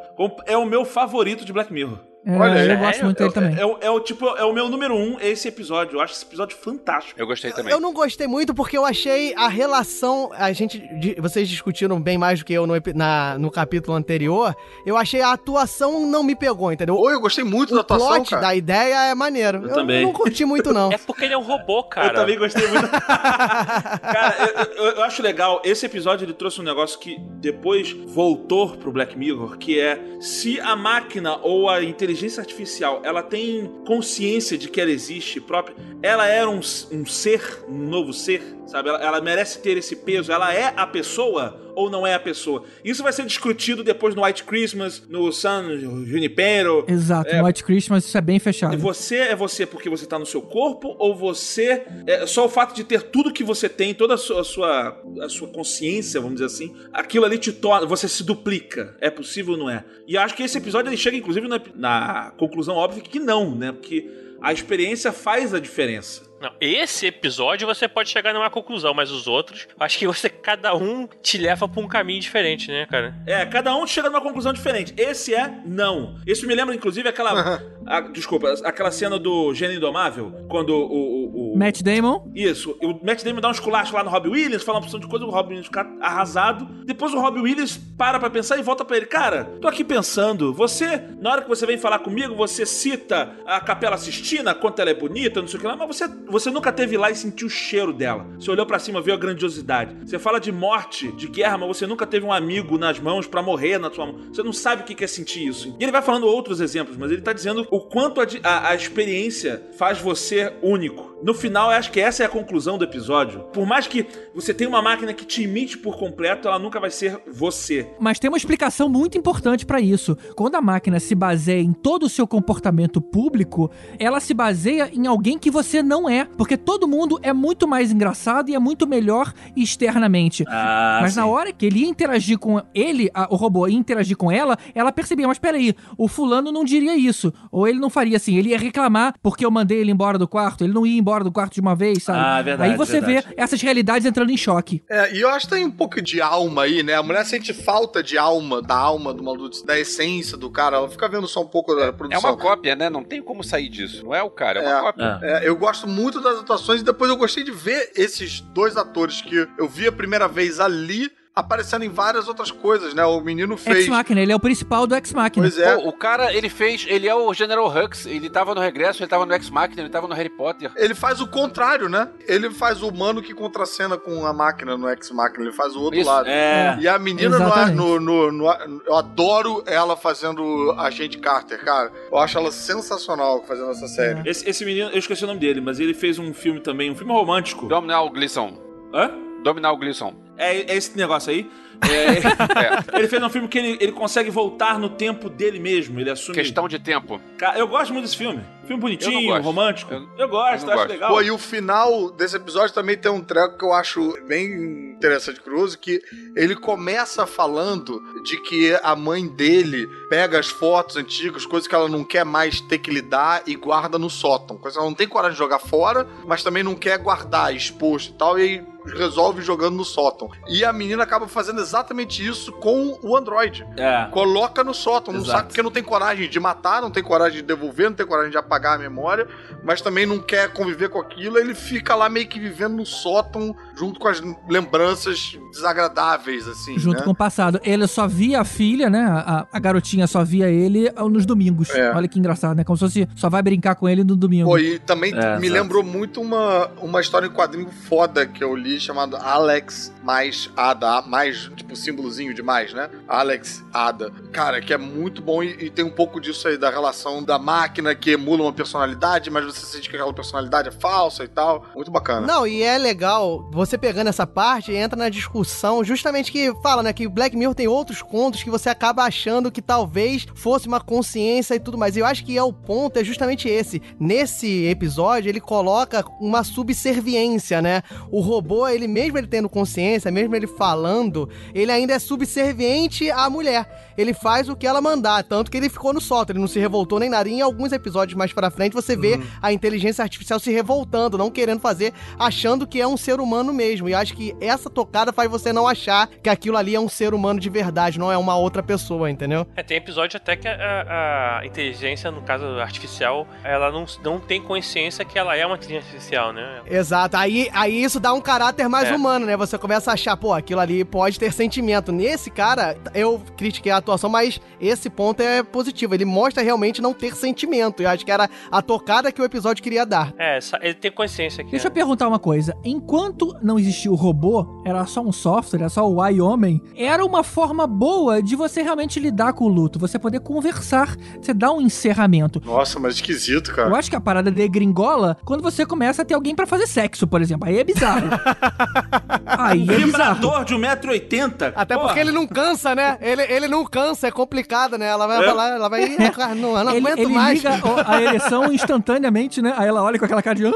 é o meu favorito de Black Mirror. É, Olha, eu gosto é, muito dele também. É, é, o tipo, é o meu número um, esse episódio. Eu acho esse episódio fantástico. Eu gostei também. Eu, eu não gostei muito porque eu achei a relação. A gente. Vocês discutiram bem mais do que eu no, na, no capítulo anterior. Eu achei a atuação não me pegou, entendeu? Oi, eu gostei muito o da atuação. O plot cara. da ideia é maneiro. Eu, eu também. não curti muito, não. É porque ele é um robô, cara. Eu também gostei muito. cara, eu, eu, acho legal. Esse episódio ele trouxe um negócio que depois voltou pro Black Mirror, que é se a máquina ou a inteligência artificial ela tem consciência de que ela existe própria, ela era um, um ser, um novo ser, sabe? Ela, ela, merece ter esse peso, ela é a pessoa ou não é a pessoa? Isso vai ser discutido depois no White Christmas, no Sun Junipero. Exato, é, no White Christmas isso é bem fechado. Você é você porque você tá no seu corpo ou você é só o fato de ter tudo que você tem, toda a sua, a sua, a sua consciência, vamos dizer assim, aquilo ali te torna, você se duplica. É possível ou não é? E acho que esse episódio ele chega inclusive na, na conclusão óbvia que não, né? Porque a experiência faz a diferença. Não, esse episódio você pode chegar numa conclusão, mas os outros, acho que você cada um te leva para um caminho diferente, né, cara? É, cada um chega numa conclusão diferente. Esse é não. Esse me lembra inclusive aquela a, desculpa, aquela cena do Gênio Indomável, quando o, o, o. Matt Damon. Isso. O Matt Damon dá um esculacho lá no Robbie Williams, fala uma opção de coisa, o Robbie Williams fica arrasado. Depois o Robbie Williams para pra pensar e volta pra ele. Cara, tô aqui pensando, você, na hora que você vem falar comigo, você cita a Capela Sistina, quanto ela é bonita, não sei o que lá, mas você, você nunca teve lá e sentiu o cheiro dela. Você olhou para cima, viu a grandiosidade. Você fala de morte, de guerra, mas você nunca teve um amigo nas mãos para morrer na sua mão. Você não sabe o que é sentir isso. E ele vai falando outros exemplos, mas ele tá dizendo o quanto a, a, a experiência faz você único. No final, eu acho que essa é a conclusão do episódio. Por mais que você tenha uma máquina que te imite por completo, ela nunca vai ser você. Mas tem uma explicação muito importante para isso. Quando a máquina se baseia em todo o seu comportamento público, ela se baseia em alguém que você não é. Porque todo mundo é muito mais engraçado e é muito melhor externamente. Ah, mas sim. na hora que ele ia interagir com ele, a- o robô ia interagir com ela, ela percebia, mas peraí, o fulano não diria isso. Ou ele não faria assim, ele ia reclamar porque eu mandei ele embora do quarto, ele não ia embora do quarto de uma vez, sabe? Ah, verdade, Aí você verdade. vê essas realidades entrando em choque. É, e eu acho que tem um pouco de alma aí, né? A mulher sente falta de alma, da alma do maluco, da essência do cara. Ela fica vendo só um pouco da É produção. uma cópia, né? Não tem como sair disso. Não é o cara, é uma É. cópia. É, eu gosto muito das atuações e depois eu gostei de ver esses dois atores que eu vi a primeira vez ali aparecendo em várias outras coisas, né? O menino fez. Ex-Machina, ele é o principal do Ex-Machina. Pois é. Pô, o cara, ele fez. Ele é o General Hux. Ele tava no Regresso, ele tava no X-Machina, ele tava no Harry Potter. Ele faz o contrário, né? Ele faz o humano que contracena com a máquina no X-Máquina, ele faz o outro Isso, lado. É. E a menina, no, no, no, no- eu adoro ela fazendo a Agente Carter, cara. Eu acho ela sensacional fazendo essa série. Esse, esse menino, eu esqueci o nome dele, mas ele fez um filme também, um filme romântico. Dominal Gleason. Hã? Dominal Gleason. É, é esse negócio aí. É, Ele fez um filme que ele, ele consegue voltar no tempo dele mesmo. Ele assume. Questão de tempo. Cara, eu gosto muito desse filme. Filme bonitinho, romântico. Eu- Eu, gosto, eu acho gosto. legal. Pô, e o final desse episódio também tem um treco que eu acho bem interessante, curioso, que ele começa falando de que a mãe dele pega as fotos antigas, coisas que ela não quer mais ter que lidar e guarda no sótão. Coisa que ela não tem coragem de jogar fora, mas também não quer guardar exposto e tal, e aí resolve jogando no sótão. E a menina acaba fazendo exatamente isso com o Android. É. Coloca no sótão, não Exato. sabe porque não tem coragem de matar, não tem coragem de devolver, não tem coragem de apagar a memória, mas também não quer conviver com aquilo, ele fica lá meio que vivendo no sótão, junto com as lembranças desagradáveis, assim. Junto né? com o passado. Ele só via a filha, né? A, a garotinha só via ele nos domingos. É. Olha que engraçado, né? Como se fosse só vai brincar com ele no domingo. Pô, e também É, me lembrou muito uma, uma história em quadrinho foda que eu li, chamado Alex mais Ada, mais, tipo, símbolozinho demais, né? Alex Ada. Cara, que é muito bom e, e tem um pouco disso aí, da relação da máquina que emula uma personalidade, mas você sente que aquela personalidade é falsa e tal. Muito bacana. Não, e é legal, você pegando essa parte, entra na discussão justamente que fala, né, que Black Mirror tem outros contos que você acaba achando que talvez fosse uma consciência e tudo mais. E eu acho que é o ponto, é justamente esse. Nesse episódio, ele coloca uma subserviência, né? O robô, ele mesmo ele tendo consciência, mesmo ele falando, ele ainda é subserviente à mulher. Ele faz o que ela mandar, tanto que ele ficou no sótão, ele não se revoltou nem nada. E em alguns episódios mais pra frente, você vê a inteligência artificial se revoltando, não querendo fazer, achando que é um ser humano mesmo. E acho que essa tocada faz você não achar que aquilo ali é um ser humano de verdade, não é uma outra pessoa, entendeu? É, tem episódio até que a, a inteligência, no caso artificial, ela não, não tem consciência que ela é uma inteligência artificial, né? Exato. Aí, aí isso dá um caráter mais É. humano, né? Você começa a achar, pô, aquilo ali pode ter sentimento. Nesse cara, eu critiquei a atuação, mas esse ponto é positivo. Ele mostra realmente não ter sentimento. Eu acho que era a tocada que o episódio queria dar. É, essa- ele tem consciência aqui. Deixa eu né? perguntar uma coisa. Enquanto não existia o robô, era só um software, era só o ai homem, era uma forma boa de você realmente lidar com o luto, você poder conversar, você dar um encerramento. Nossa, mas esquisito, Eu cara. acho que a parada degringola quando você começa a ter alguém pra fazer sexo, por exemplo. Aí é bizarro. Aí é bizarro. Vibrador de 1,80m. Até porque ele não cansa, né? Ele, ele não cansa, é complicado, né? Ela vai falar, ela vai. "Ah, Não, eu não Ele, aguento ele mais. liga a ereção instantaneamente, né? Aí ela olha com aquela cara de. "Ah".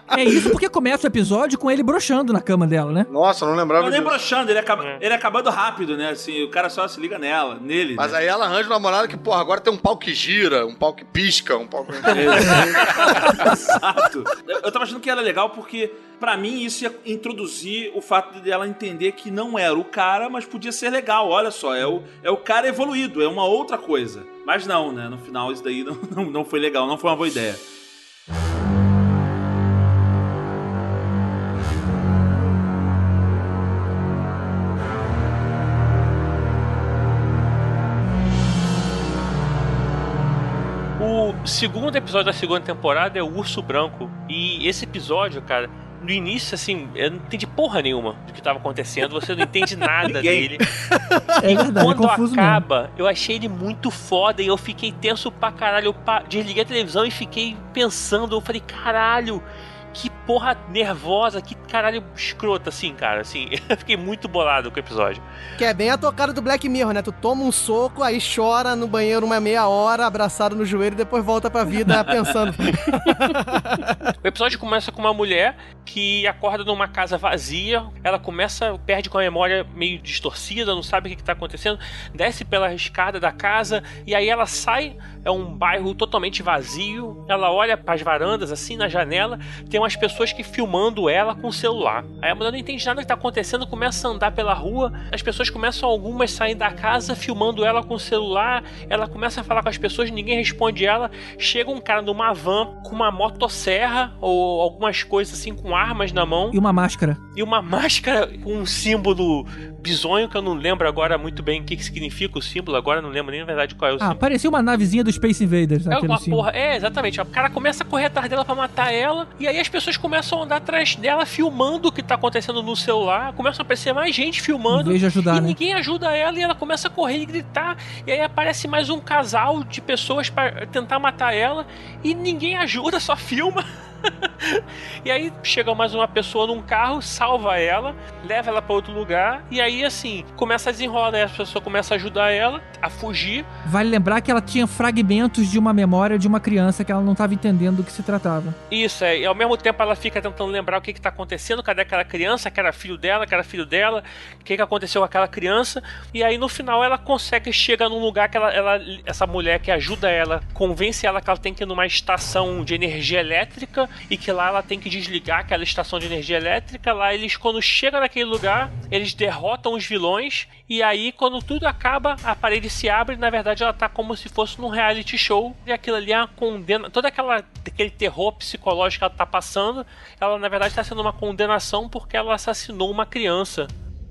É isso porque começa o episódio com ele broxando na cama dela, né? Nossa, eu não lembrava Não, nem disso. broxando, ele acaba, É. ele acabando rápido, né? Assim, o cara só se liga nela, nele. Mas né? aí ela arranja uma namorada que, porra, agora tem um pau que gira, um pau que pisca, um pau que... Exato. Eu, eu tava achando que era legal porque, para mim isso ia introduzir o fato dela entender que não era o cara, mas podia ser legal. Olha só, é o, é o cara evoluído, é uma outra coisa. Mas não, né? No final isso daí não, não, não foi legal, não foi uma boa ideia. O segundo episódio da segunda temporada é o Urso Branco. E esse episódio, cara, no início, assim, eu não entendi porra nenhuma do que estava acontecendo, você não entende nada dele. É verdade, quando é confuso acaba, mesmo. eu achei ele muito foda e eu fiquei tenso pra caralho. Eu pa- desliguei a televisão e fiquei pensando, eu falei, caralho. Que porra nervosa, que caralho escrota, assim, cara. Assim, eu fiquei muito bolado com o episódio. Que é bem a tocada do Black Mirror, né? Tu toma um soco, aí chora no banheiro uma meia hora, abraçado no joelho, e depois volta pra vida pensando. O episódio começa com uma mulher que acorda numa casa vazia. Ela começa, perde com a memória meio distorcida, não sabe o que está acontecendo. Desce pela escada da casa e aí ela sai. É um bairro totalmente vazio. Ela olha para as varandas, assim, na janela. Tem umas pessoas que filmando ela com o celular. Aí a mulher não entende nada que está acontecendo, começa a andar pela rua. As pessoas começam, algumas saem da casa filmando ela com o celular. Ela começa a falar com as pessoas, ninguém responde ela. Chega um cara numa van com uma motosserra ou algumas coisas assim com armas na mão E uma máscara. e uma máscara com um símbolo bizonho que eu não lembro agora muito bem o que, que significa o símbolo, agora não lembro nem na verdade qual é o Ah, símbolo. parecia uma navezinha do Space Invaders. É uma porra, é, exatamente. O cara começa a correr atrás dela pra matar ela, e aí as pessoas começam a andar atrás dela, filmando o que tá acontecendo no celular. Começa a aparecer mais gente Em filmando. vez de ajudar, e né? ninguém ajuda ela e ela começa a correr e gritar. E aí aparece mais um casal de pessoas pra tentar matar ela e ninguém ajuda, só filma. e aí chega mais uma pessoa num carro, salva ela, leva ela pra outro lugar e aí assim, começa a desenrolar, né? a pessoa começa a ajudar ela a fugir. Vale lembrar que ela tinha fragmentos de uma memória de uma criança que ela não estava entendendo do que se tratava. Isso, é, e ao mesmo tempo ela fica tentando lembrar o que, que tá acontecendo, cadê aquela criança, que era filho dela, que era filho dela, o que, que aconteceu com aquela criança, e aí no final ela consegue, chega num lugar que ela, ela- essa mulher que ajuda ela, convence ela que ela tem que ir numa estação de energia elétrica e que lá ela tem que desligar aquela estação de energia elétrica, lá eles quando chegam naquele lugar, eles derrotam os vilões, e aí quando tudo acaba, a parede se abre, e na verdade ela tá como se fosse num reality show, e aquilo ali é uma condena, toda aquela aquele terror psicológico que ela tá passando, ela na verdade tá sendo uma condenação porque ela assassinou uma criança.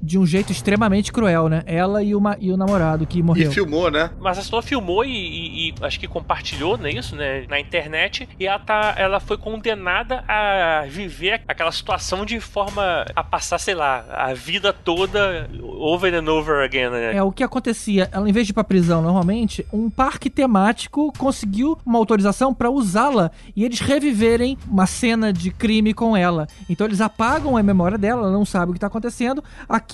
De um jeito extremamente cruel, né? Ela e, uma, e o namorado que morreu. E filmou, né? Mas a pessoa filmou e, e- e acho que compartilhou, não é isso, né? Na internet. E ela, tá, ela foi condenada a viver aquela situação de forma a passar, sei lá, a vida toda over and over again, né? É, o que acontecia, ela em vez de ir pra prisão normalmente, um parque temático conseguiu uma autorização pra usá-la e eles reviverem uma cena de crime com ela. Então eles apagam a memória dela, ela não sabe o que tá acontecendo.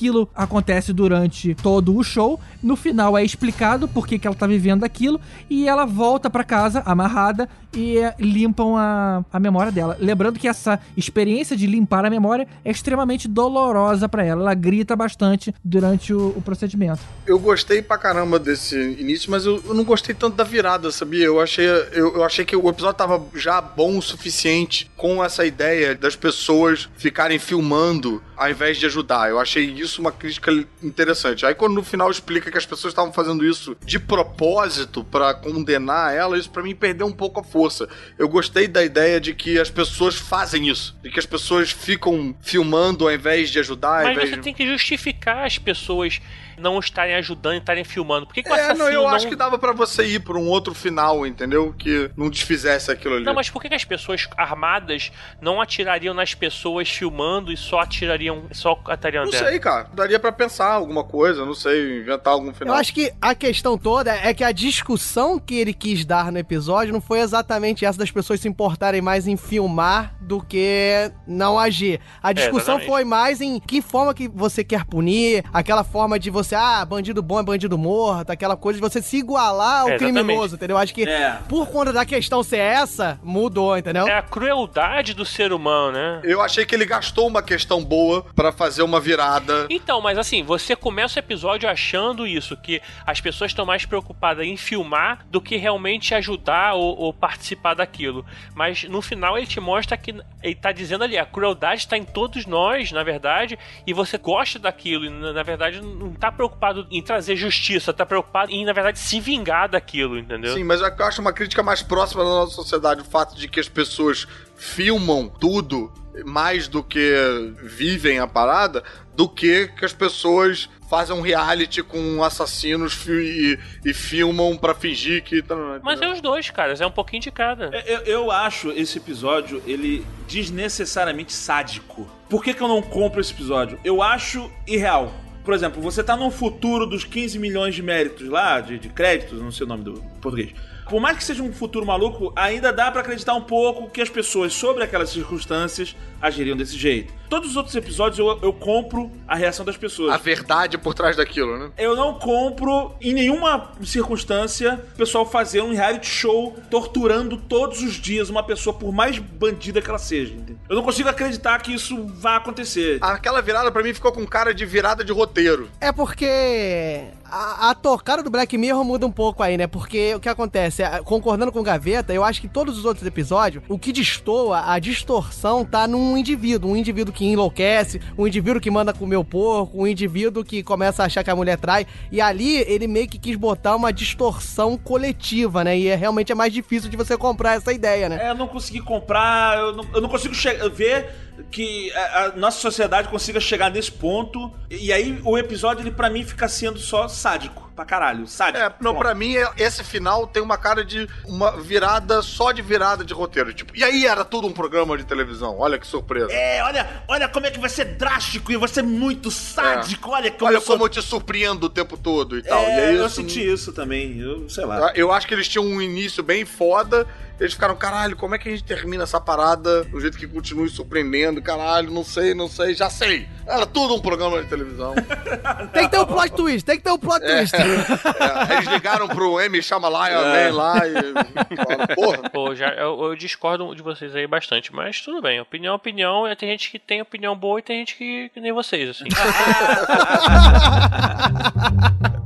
Aquilo acontece durante todo o show. No final é explicado por que, que ela tá vivendo aquilo e ela volta pra casa amarrada e é, limpam a, a memória dela. Lembrando que essa experiência de limpar a memória é extremamente dolorosa pra ela. Ela grita bastante durante o- o procedimento. Eu gostei pra caramba desse início, mas eu, eu não gostei tanto da virada, sabia? Eu achei, eu, eu achei que o episódio tava já bom o suficiente com essa ideia das pessoas ficarem filmando ao invés de ajudar. Eu achei isso uma crítica interessante. Aí quando no final explica que as pessoas estavam fazendo isso de propósito pra condenar ela, isso pra mim perdeu um pouco a força. Eu gostei da ideia de que as pessoas fazem isso, de que as pessoas ficam filmando ao invés de ajudar, Mas você de... tem que justificar as pessoas não estarem ajudando e estarem filmando. Por que, que o É, assassino não, eu não... acho que dava pra você ir por um outro final, entendeu? Que não desfizesse aquilo ali. Não, mas por que, que as pessoas armadas não atirariam nas pessoas filmando e só atirariam, só atariam Não dela? sei, cara. Daria pra pensar alguma coisa, não sei, inventar algum final. Eu acho que a questão toda é que a discussão que ele quis dar no episódio não foi exatamente essa das pessoas se importarem mais em filmar do que não agir. A discussão exatamente. foi mais em que forma que você quer punir, aquela forma de você, ah, bandido bom é bandido morto, aquela coisa de você se igualar ao É, criminoso, entendeu? Acho que É. por conta da questão ser essa, mudou, entendeu? É a crueldade do ser humano, né? Eu achei que ele gastou uma questão boa pra fazer uma virada. Então, mas assim, você começa o episódio achando isso, que as pessoas estão mais preocupadas em filmar do que realmente ajudar ou, ou participar daquilo. Mas no final ele te mostra que ele tá dizendo ali, a crueldade está em todos nós, na verdade, e você gosta daquilo, e na, na verdade não tá preocupado em trazer justiça, tá preocupado em, na verdade, se vingar daquilo, entendeu? Sim, mas eu acho uma crítica mais próxima da nossa sociedade o fato de que as pessoas filmam tudo mais do que vivem a parada, do que que as pessoas fazem um reality com assassinos e, e filmam para fingir que. Tá, Mas é os dois, cara. É um pouquinho de cada. É, eu, eu acho esse episódio ele desnecessariamente sádico. Por que, que eu não compro esse episódio? Eu acho irreal. Por exemplo, você tá no futuro dos 15 milhões de méritos lá, de, de créditos, não sei o nome do português por mais que seja um futuro maluco, ainda dá para acreditar um pouco que as pessoas sobre aquelas circunstâncias agiriam desse jeito. Todos os outros episódios eu, eu compro a reação das pessoas. A verdade por trás daquilo, né? Eu não compro em nenhuma circunstância o pessoal fazer um reality show torturando todos os dias uma pessoa, por mais bandida que ela seja. Entendeu? Eu não consigo acreditar que isso vai acontecer. Aquela virada para mim ficou com cara de virada de roteiro. É porque a, a tocada do Black Mirror muda um pouco aí, né? Porque o que acontece, concordando com o Gaveta, eu acho que todos os outros episódios, o que destoa, a distorção tá num indivíduo. Um indivíduo que enlouquece, um indivíduo que manda comer o porco, um indivíduo que começa a achar que a mulher trai. E ali ele meio que quis botar uma distorção coletiva, né? E é, realmente é mais difícil de você comprar essa ideia, né? É, eu não consegui comprar, eu não, eu não consigo ver que a, nossa sociedade consiga chegar nesse ponto. E aí o episódio, ele para mim fica sendo só sádico pra caralho. Sádico. É, não, pra mim, esse final tem uma cara de uma virada só de virada de roteiro. Tipo, e aí era tudo um programa de televisão. Olha que surpresa. É, olha, olha como é que vai ser drástico e vai ser muito sádico. É. Olha como, olha eu, como sou... eu te surpreendo o tempo todo e tal. É, e aí, eu senti isso também. Eu sei lá. Eu acho que eles tinham um início bem foda eles ficaram, caralho, como é que a gente termina essa parada do jeito que continue surpreendendo? Caralho, não sei, não sei, já sei. Era tudo um programa de televisão. tem que ter um plot twist, tem que ter um plot é, twist. É, eles ligaram pro M Shyamalan é. lá e falaram, porra. Pô, já, eu, eu, discordo de vocês aí bastante, mas tudo bem. Opinião, opinião. Tem gente que tem opinião boa e tem gente que, que nem vocês, assim.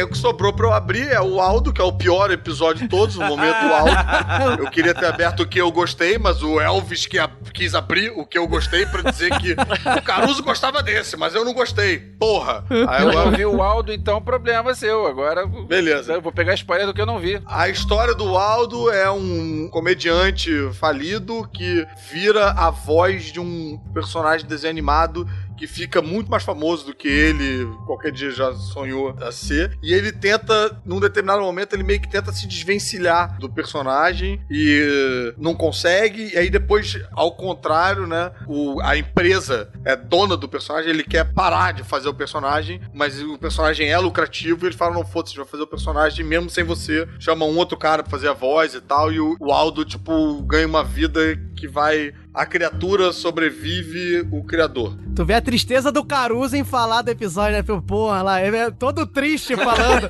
O que sobrou pra eu abrir é o Aldo, que é o pior episódio de todos, no momento o Aldo. Eu queria ter aberto o que eu gostei, mas o Elvis que a, quis abrir o que eu gostei pra dizer que o Caruso gostava desse, mas eu não gostei. Porra! Aí eu não vi o Aldo, então problema é seu. Agora. Beleza. Eu vou pegar a spoiler do que eu não vi. A história do Aldo é um comediante falido que vira a voz de um personagem desenho animado que fica muito mais famoso do que ele qualquer dia já sonhou a ser. E ele tenta, num determinado momento, ele meio que tenta se desvencilhar do personagem e não consegue. E aí depois, ao contrário, né? O, a empresa é dona do personagem, ele quer parar de fazer o personagem, mas o personagem é lucrativo e ele fala: não, foda-se, vai fazer o personagem mesmo sem você. Chama um outro cara pra fazer a voz e tal. E o, o Aldo, tipo, ganha uma vida que vai a criatura sobrevive o criador. Tu vê a tristeza do Caruso em falar do episódio, né? Porra, lá, ele é todo triste falando.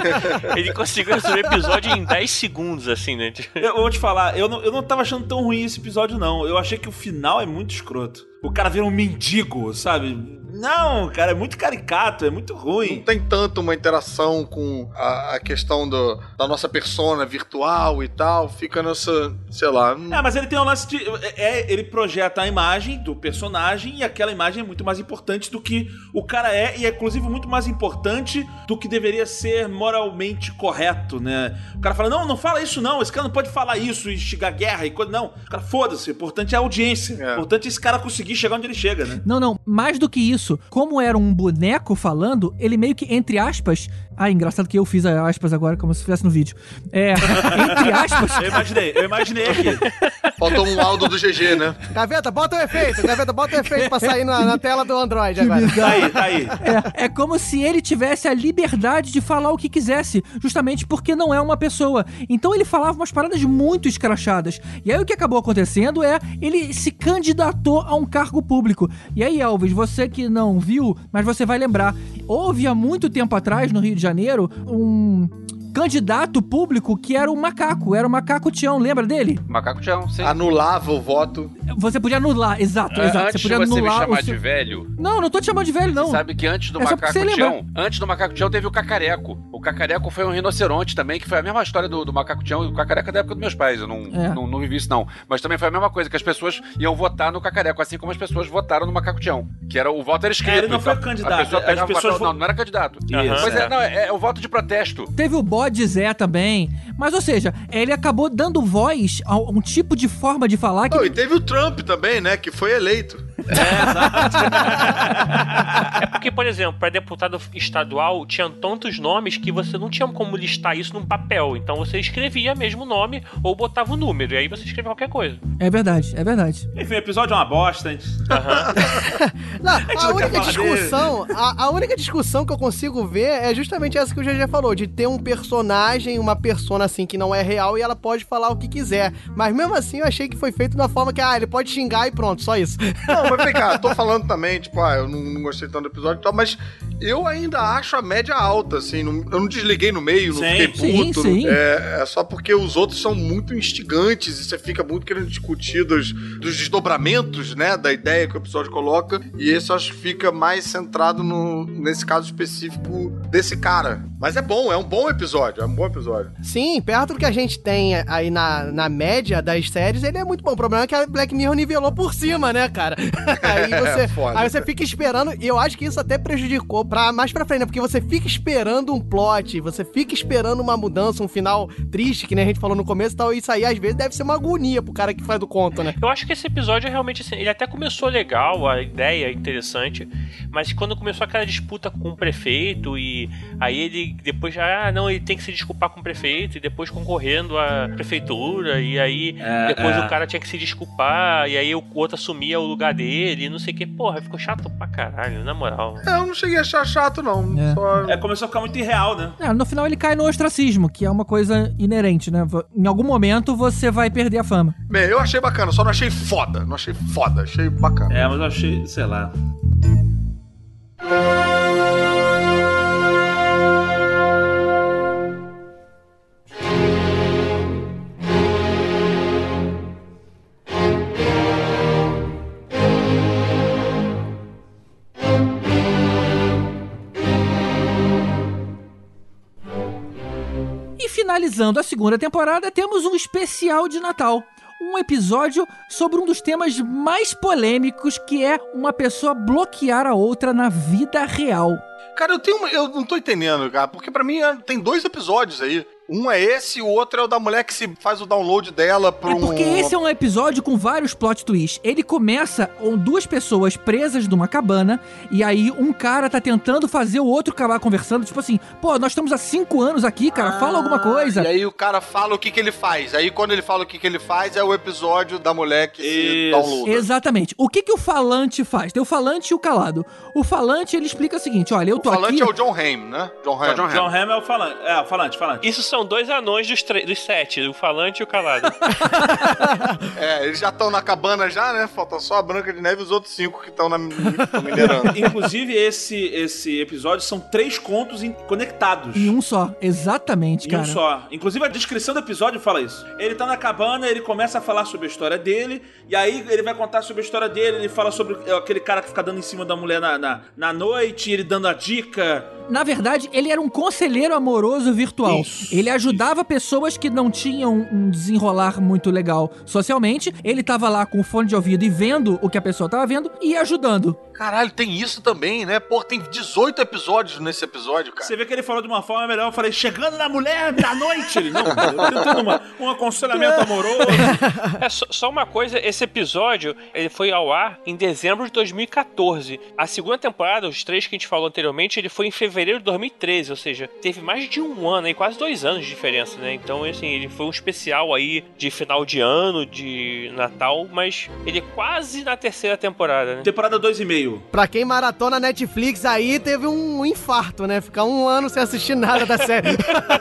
ele conseguiu resolver o episódio em 10 segundos, assim, né? Eu vou te falar, eu não, eu não tava achando tão ruim esse episódio, não. Eu achei que o final é muito escroto. O cara vira um mendigo, sabe? Não, cara, é muito caricato, é muito ruim. Não tem tanto uma interação com a, a questão do, da nossa persona virtual e tal. Fica nessa, sei lá. É, mas ele tem um lance de. É, é, ele projeta a imagem do personagem e aquela imagem é muito mais importante do que o cara é, e é inclusive muito mais importante do que deveria ser moralmente correto, né? O cara fala: não, não fala isso não, esse cara não pode falar isso e instigar guerra e coisa. Não, o cara, foda-se, o importante é a audiência. É. O importante é esse cara conseguir chegar onde ele chega, né? Não, não, mais do que isso isso, como era um boneco falando, ele meio que, entre aspas. Ah, engraçado que eu fiz aspas agora, como se estivesse no vídeo. É, entre aspas. eu imaginei, eu imaginei aqui. Faltou um áudio do GG, né? Gaveta, bota o efeito. Gaveta, bota o efeito pra sair na, na tela do Android agora. Tá aí, tá aí. É, é como se ele tivesse a liberdade de falar o que quisesse, justamente porque não é uma pessoa. Então ele falava umas paradas muito escrachadas. E aí o que acabou acontecendo é ele se candidatou a um cargo público. E aí, Elvis, você que não viu, mas você vai lembrar. Houve há muito tempo atrás, no Rio de Janeiro, um candidato público que era o macaco, era o macaco Tião, lembra dele? Macaco Tião, sim. Anulava o voto. Você podia anular, exato, é, exato. Antes você podia você anular me chamar seu... de velho. Não, não tô te chamando de velho, não. Você sabe que antes do é macaco Tião, antes do macaco Tião teve o cacareco. O Cacareco foi um rinoceronte também, que foi a mesma história do, do Macaco Tião. O Cacareco é da época dos meus pais, eu não, é. não, não, vivi isso não. Mas também foi a mesma coisa, que as pessoas iam votar no Cacareco, assim como as pessoas votaram no Macaco Tião. Que era o voto era escrito. É, ele não então, foi candidato. as pessoas não, não era candidato. Uhum, pois é, não, é, é, o voto de protesto. Teve o bode Zé também. Mas, ou seja, ele acabou dando voz a um tipo de forma de falar que. E teve o Trump também, né? Que foi eleito. É, exato. é porque, por exemplo, para deputado estadual tinha tantos nomes que você não tinha como listar isso num papel. Então você escrevia mesmo o nome ou botava o número. E aí você escrevia qualquer coisa. É verdade, é verdade. Enfim, o episódio é uma bosta. Gente... Uhum. não, a, a única discussão, a, a, única discussão que eu consigo ver é justamente essa que o GG falou, de ter um personagem, uma persona assim que não é real e ela pode falar o que quiser. Mas mesmo assim eu achei que foi feito da forma que, ah, ele pode xingar e pronto, só isso. Não, mas vem cá, tô falando também, tipo, ah, eu não, não gostei tanto do episódio e tal, mas eu ainda acho a média alta, assim. Não, eu não desliguei no meio, sim, não fiquei puto. Sim, sim. É, é, só porque os outros são muito instigantes e você fica muito querendo discutir dos, dos desdobramentos, né, da ideia que o episódio coloca. E esse eu acho que fica mais centrado no, nesse caso específico desse cara. Mas é bom, é um bom episódio, é um bom episódio. Sim, perto do que a gente tem aí na, na média das séries, ele é muito bom. O problema é que a Black Mirror nivelou por cima, né, cara? aí você, é foda, aí você fica esperando, e eu acho que isso até prejudicou pra mais pra frente, né? Porque você fica esperando um plot, você fica esperando uma mudança, um final triste, que nem a gente falou no começo e tal. Isso aí às vezes deve ser uma agonia pro cara que faz do conto, né? Eu acho que esse episódio é realmente assim, ele até começou legal, a ideia é interessante, mas quando começou aquela disputa com o prefeito e aí ele depois já, ah, não, ele tem que se desculpar com o prefeito e depois concorrendo à prefeitura e aí é, depois é. o cara tinha que se desculpar e aí o outro assumia o lugar dele, não sei o que. Porra, ficou chato pra caralho, na moral. É, eu não cheguei a achar chato, não. É. Só... é começou a ficar muito irreal, né? É, no final ele cai no ostracismo, que é uma coisa inerente, né? Em algum momento você vai perder a fama. Bem, eu achei bacana, só não achei foda. Não achei foda, achei bacana. É, mas eu achei, sei lá. Finalizando a segunda temporada, temos um especial de Natal. Um episódio sobre um dos temas mais polêmicos que é uma pessoa bloquear a outra na vida real. Cara, eu tenho uma, eu não tô entendendo, cara, porque para mim é, tem dois episódios aí. Um é esse e o outro é o da mulher que se faz o download dela pro. É porque esse é um episódio com vários plot twists. Ele começa com duas pessoas presas numa cabana e aí um cara tá tentando fazer o outro acabar conversando. Tipo assim, pô, nós estamos há cinco anos aqui, cara, ah, fala alguma coisa. E aí o cara fala o que, que ele faz. Aí quando ele fala o que, que ele faz, é o episódio da mulher que Isso. se downloada. Exatamente. O que, que o falante faz? Tem o falante e o calado. O falante, ele explica o seguinte: olha, eu tô aqui. O falante aqui... é o John Hamm, né? John Hamm. É John Hamm. John Hamm é o falante. É, o falante, falante. Isso são dois anões dos, dos sete, o falante e o calado. é, eles já estão na cabana já, né? Falta só a Branca de Neve e os outros cinco que estão minerando. Inclusive, esse, esse episódio são três contos conectados. Em um só, exatamente, cara. Em um só. Inclusive, a descrição do episódio fala isso. Ele tá na cabana, ele começa a falar sobre a história dele, e aí ele vai contar sobre a história dele, ele fala sobre aquele cara que fica dando em cima da mulher na, na, na noite, ele dando a dica. Na verdade, ele era um conselheiro amoroso virtual. Isso, ele ajudava isso. pessoas que não tinham um desenrolar muito legal socialmente. Ele tava lá com o fone de ouvido e vendo o que a pessoa tava vendo e ajudando. Caralho, tem isso também, né? Pô, tem 18 episódios nesse episódio, cara. Você vê que ele falou de uma forma melhor. Eu falei, chegando na mulher da noite. Ele, não, tentando uma, um aconselhamento amoroso. É, só, só uma coisa, esse episódio, ele foi ao ar em dezembro de 2014. A segunda temporada, os três que a gente falou anteriormente, ele foi em fevereiro de 2013, ou seja, teve mais de um ano aí, quase dois anos de diferença, né? Então, assim, ele foi um especial aí de final de ano, de Natal, mas ele é quase na terceira temporada, né? Temporada 2 e meio. Pra quem maratona Netflix aí, teve um infarto, né? Ficar um ano sem assistir nada da série.